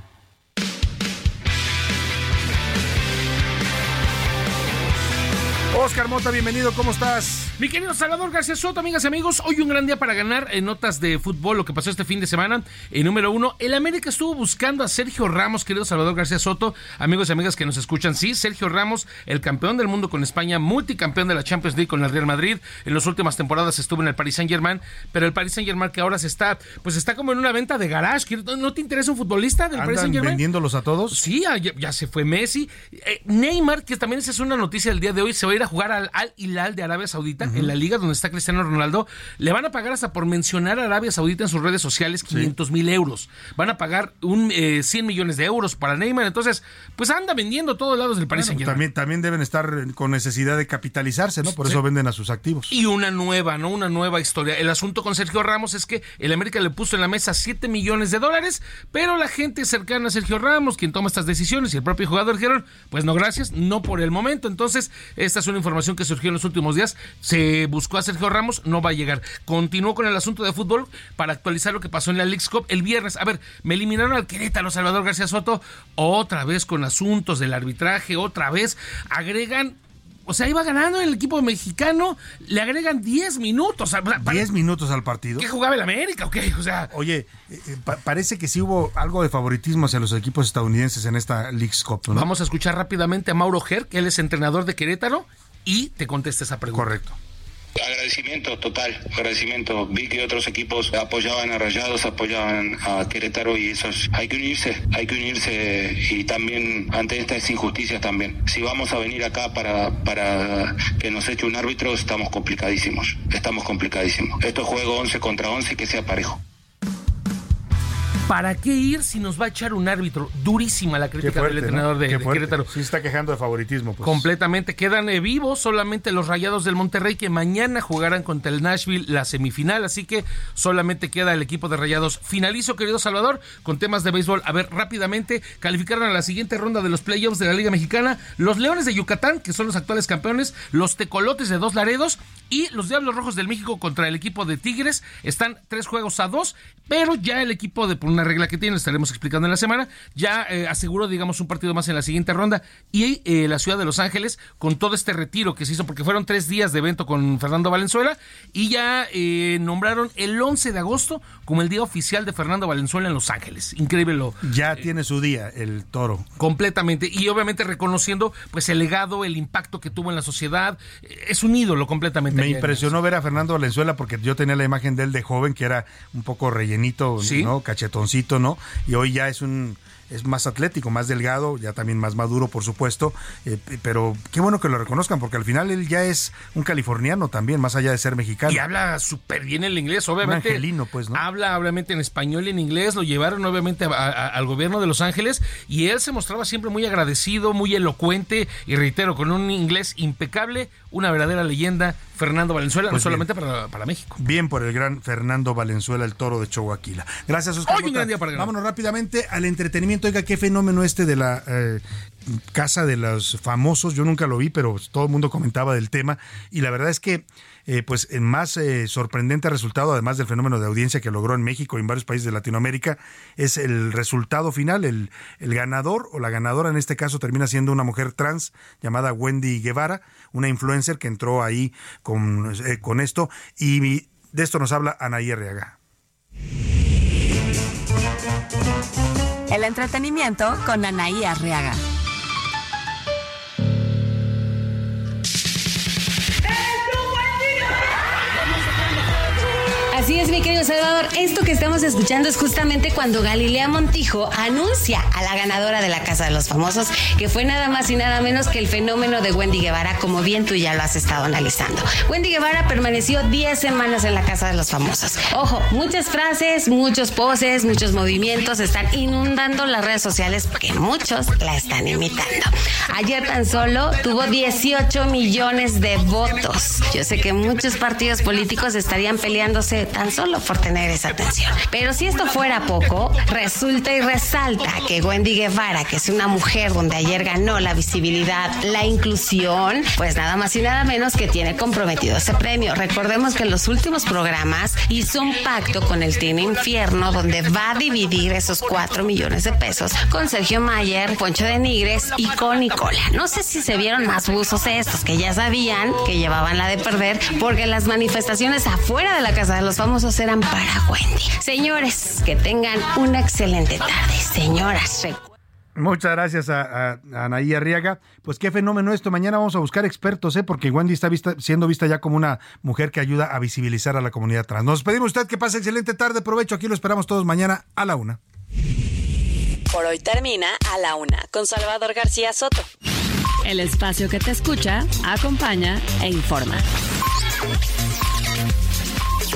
Oscar Mota, bienvenido, ¿cómo estás? Mi querido Salvador García Soto, amigas y amigos, hoy un gran día para ganar en notas de fútbol, lo que pasó este fin de semana. En número uno, el América estuvo buscando a Sergio Ramos, querido Salvador García Soto, amigos y amigas que nos escuchan. Sí, Sergio Ramos, el campeón del mundo con España, multicampeón de la Champions League con el Real Madrid. En las últimas temporadas estuvo en el Paris Saint Germain, pero el Paris Saint Germain que ahora se está, pues está como en una venta de garage. ¿No te interesa un futbolista del Paris ¿Andan Saint Germain? vendiéndolos a todos? Sí, ya, ya se fue Messi. Eh, Neymar, que también esa es una noticia del día de hoy, se va a ir a jugar al Al Hilal de Arabia Saudita, en la liga donde está Cristiano Ronaldo. Le van a pagar hasta por mencionar a Arabia Saudita en sus redes sociales 500 mil euros. Van a pagar un eh, 100 millones de euros para Neymar. Entonces, pues anda vendiendo todos lados del Paris Bueno, también, también deben estar con necesidad de capitalizarse, ¿no? Por Sí. eso venden a sus activos. Y una nueva, ¿no? Una nueva historia. El asunto con Sergio Ramos es que el América le puso en la mesa 7 millones de dólares, pero la gente cercana a Sergio Ramos, quien toma estas decisiones, y el propio jugador dijeron, pues no gracias, no por el momento. Entonces, esta es una información que surgió en los últimos días. Se buscó a Sergio Ramos, no va a llegar. Continuó con el asunto de fútbol para actualizar lo que pasó en la League's Cup el viernes. A ver, me eliminaron al Querétaro, Salvador García Soto, otra vez con asuntos del arbitraje, otra vez agregan O sea, iba ganando el equipo mexicano, le agregan 10 minutos. 10 minutos al partido. ¿Qué jugaba el América o qué? O sea, Oye, eh, eh, pa- parece que sí hubo algo de favoritismo hacia los equipos estadounidenses en esta League's Cup, ¿no? vamos a escuchar rápidamente a Mauro Ger, que él es entrenador de Querétaro, y te contesta esa pregunta. Correcto. Agradecimiento total, agradecimiento. Vi que otros equipos apoyaban a Rayados, apoyaban a Querétaro y eso es- hay que unirse, hay que unirse y también ante estas injusticias también. Si vamos a venir acá para, para que nos eche un árbitro, estamos complicadísimos, estamos complicadísimos. Esto es juego 11 contra 11 que sea parejo. ¿Para qué ir si nos va a echar un árbitro? Durísima la crítica fuerte, del ¿no? entrenador de, de. Querétaro. Sí está quejando de favoritismo. Pues. Completamente. Quedan eh, vivos solamente los Rayados del Monterrey que mañana jugarán contra el Nashville la semifinal. Así que solamente queda el equipo de Rayados. Finalizo, querido Salvador, con temas de béisbol. A ver, rápidamente, calificaron a la siguiente ronda de los playoffs de la Liga Mexicana los Leones de Yucatán, que son los actuales campeones, los Tecolotes de Dos Laredos y los Diablos Rojos del México contra el equipo de Tigres. Están tres juegos a dos, pero ya el equipo de, por una regla que tiene, estaremos explicando en la semana, ya eh, aseguró, digamos, un partido más en la siguiente ronda. Y eh, la ciudad de Los Ángeles, con todo este retiro que se hizo, porque fueron tres días de evento con Fernando Valenzuela, y ya eh, nombraron el 11 de agosto como el día oficial de Fernando Valenzuela en Los Ángeles. Increíble lo. Ya tiene su día el toro. Completamente. Y obviamente reconociendo pues el legado, el impacto que tuvo en la sociedad. Eh, Es un ídolo completamente. Me impresionó ver a Fernando Valenzuela porque yo tenía la imagen de él de joven que era un poco rellenito, Sí. ¿no? ¿No? Y hoy ya es un es más atlético, más delgado, ya también más maduro, por supuesto, eh, pero qué bueno que lo reconozcan porque al final él ya es un californiano también, más allá de ser mexicano. Y habla súper bien el inglés, obviamente. Un angelino, pues, ¿no? Habla obviamente en español y en inglés, lo llevaron obviamente a- a- al gobierno de Los Ángeles y él se mostraba siempre muy agradecido, muy elocuente y reitero, con un inglés impecable, una verdadera leyenda, Fernando Valenzuela, Pues no bien. solamente para, para México. Bien por el gran Fernando Valenzuela, el toro de Chihuahua. Gracias, Oscar. Hoy un gran día para. Vámonos rápidamente al entretenimiento. Oiga, qué fenómeno este de la eh, casa de los famosos. Yo nunca lo vi, pero todo el mundo comentaba del tema. Y la verdad es que, eh, pues, el más eh, sorprendente resultado, además del fenómeno de audiencia que logró en México y en varios países de Latinoamérica, es el resultado final. El, el ganador o la ganadora en este caso termina siendo una mujer trans llamada Wendy Guevara, una influencer que entró ahí con, eh, con esto. Y de esto nos habla Anaí Arriaga. El entretenimiento con Anaí Arriaga. Así es, mi querido Salvador. Esto que estamos escuchando es justamente cuando Galilea Montijo anuncia a la ganadora de la Casa de los Famosos, que fue nada más y nada menos que el fenómeno de Wendy Guevara, como bien tú ya lo has estado analizando. Wendy Guevara permaneció 10 semanas en la Casa de los Famosos. Ojo, muchas frases, muchos poses, muchos movimientos están inundando las redes sociales porque muchos la están imitando. Ayer tan solo tuvo 18 millones de votos. Yo sé que muchos partidos políticos estarían peleándose tan solo por tener esa atención. Pero si esto fuera poco, resulta y resalta que Wendy Guevara, que es una mujer donde ayer ganó la visibilidad, la inclusión, pues nada más y nada menos que tiene comprometido ese premio. Recordemos que en los últimos programas hizo un pacto con el Team Infierno donde va a dividir esos 4 millones de pesos con Sergio Mayer, Poncho de Nigres y con Nicola. No sé si se vieron más buzos estos que ya sabían que llevaban la de perder porque las manifestaciones afuera de la casa de los eran para Wendy. Señores, que tengan una excelente tarde. Señoras, Muchas gracias a, a- a Anaí Arriaga. Pues qué fenómeno esto. Mañana vamos a buscar expertos, ¿eh? porque Wendy está vista- siendo vista ya como una mujer que ayuda a visibilizar a la comunidad trans. Nos despedimos usted, que pase excelente tarde, provecho. Aquí lo esperamos todos mañana a la una. Por hoy termina a la una con Salvador García Soto. El espacio que te escucha, acompaña e informa.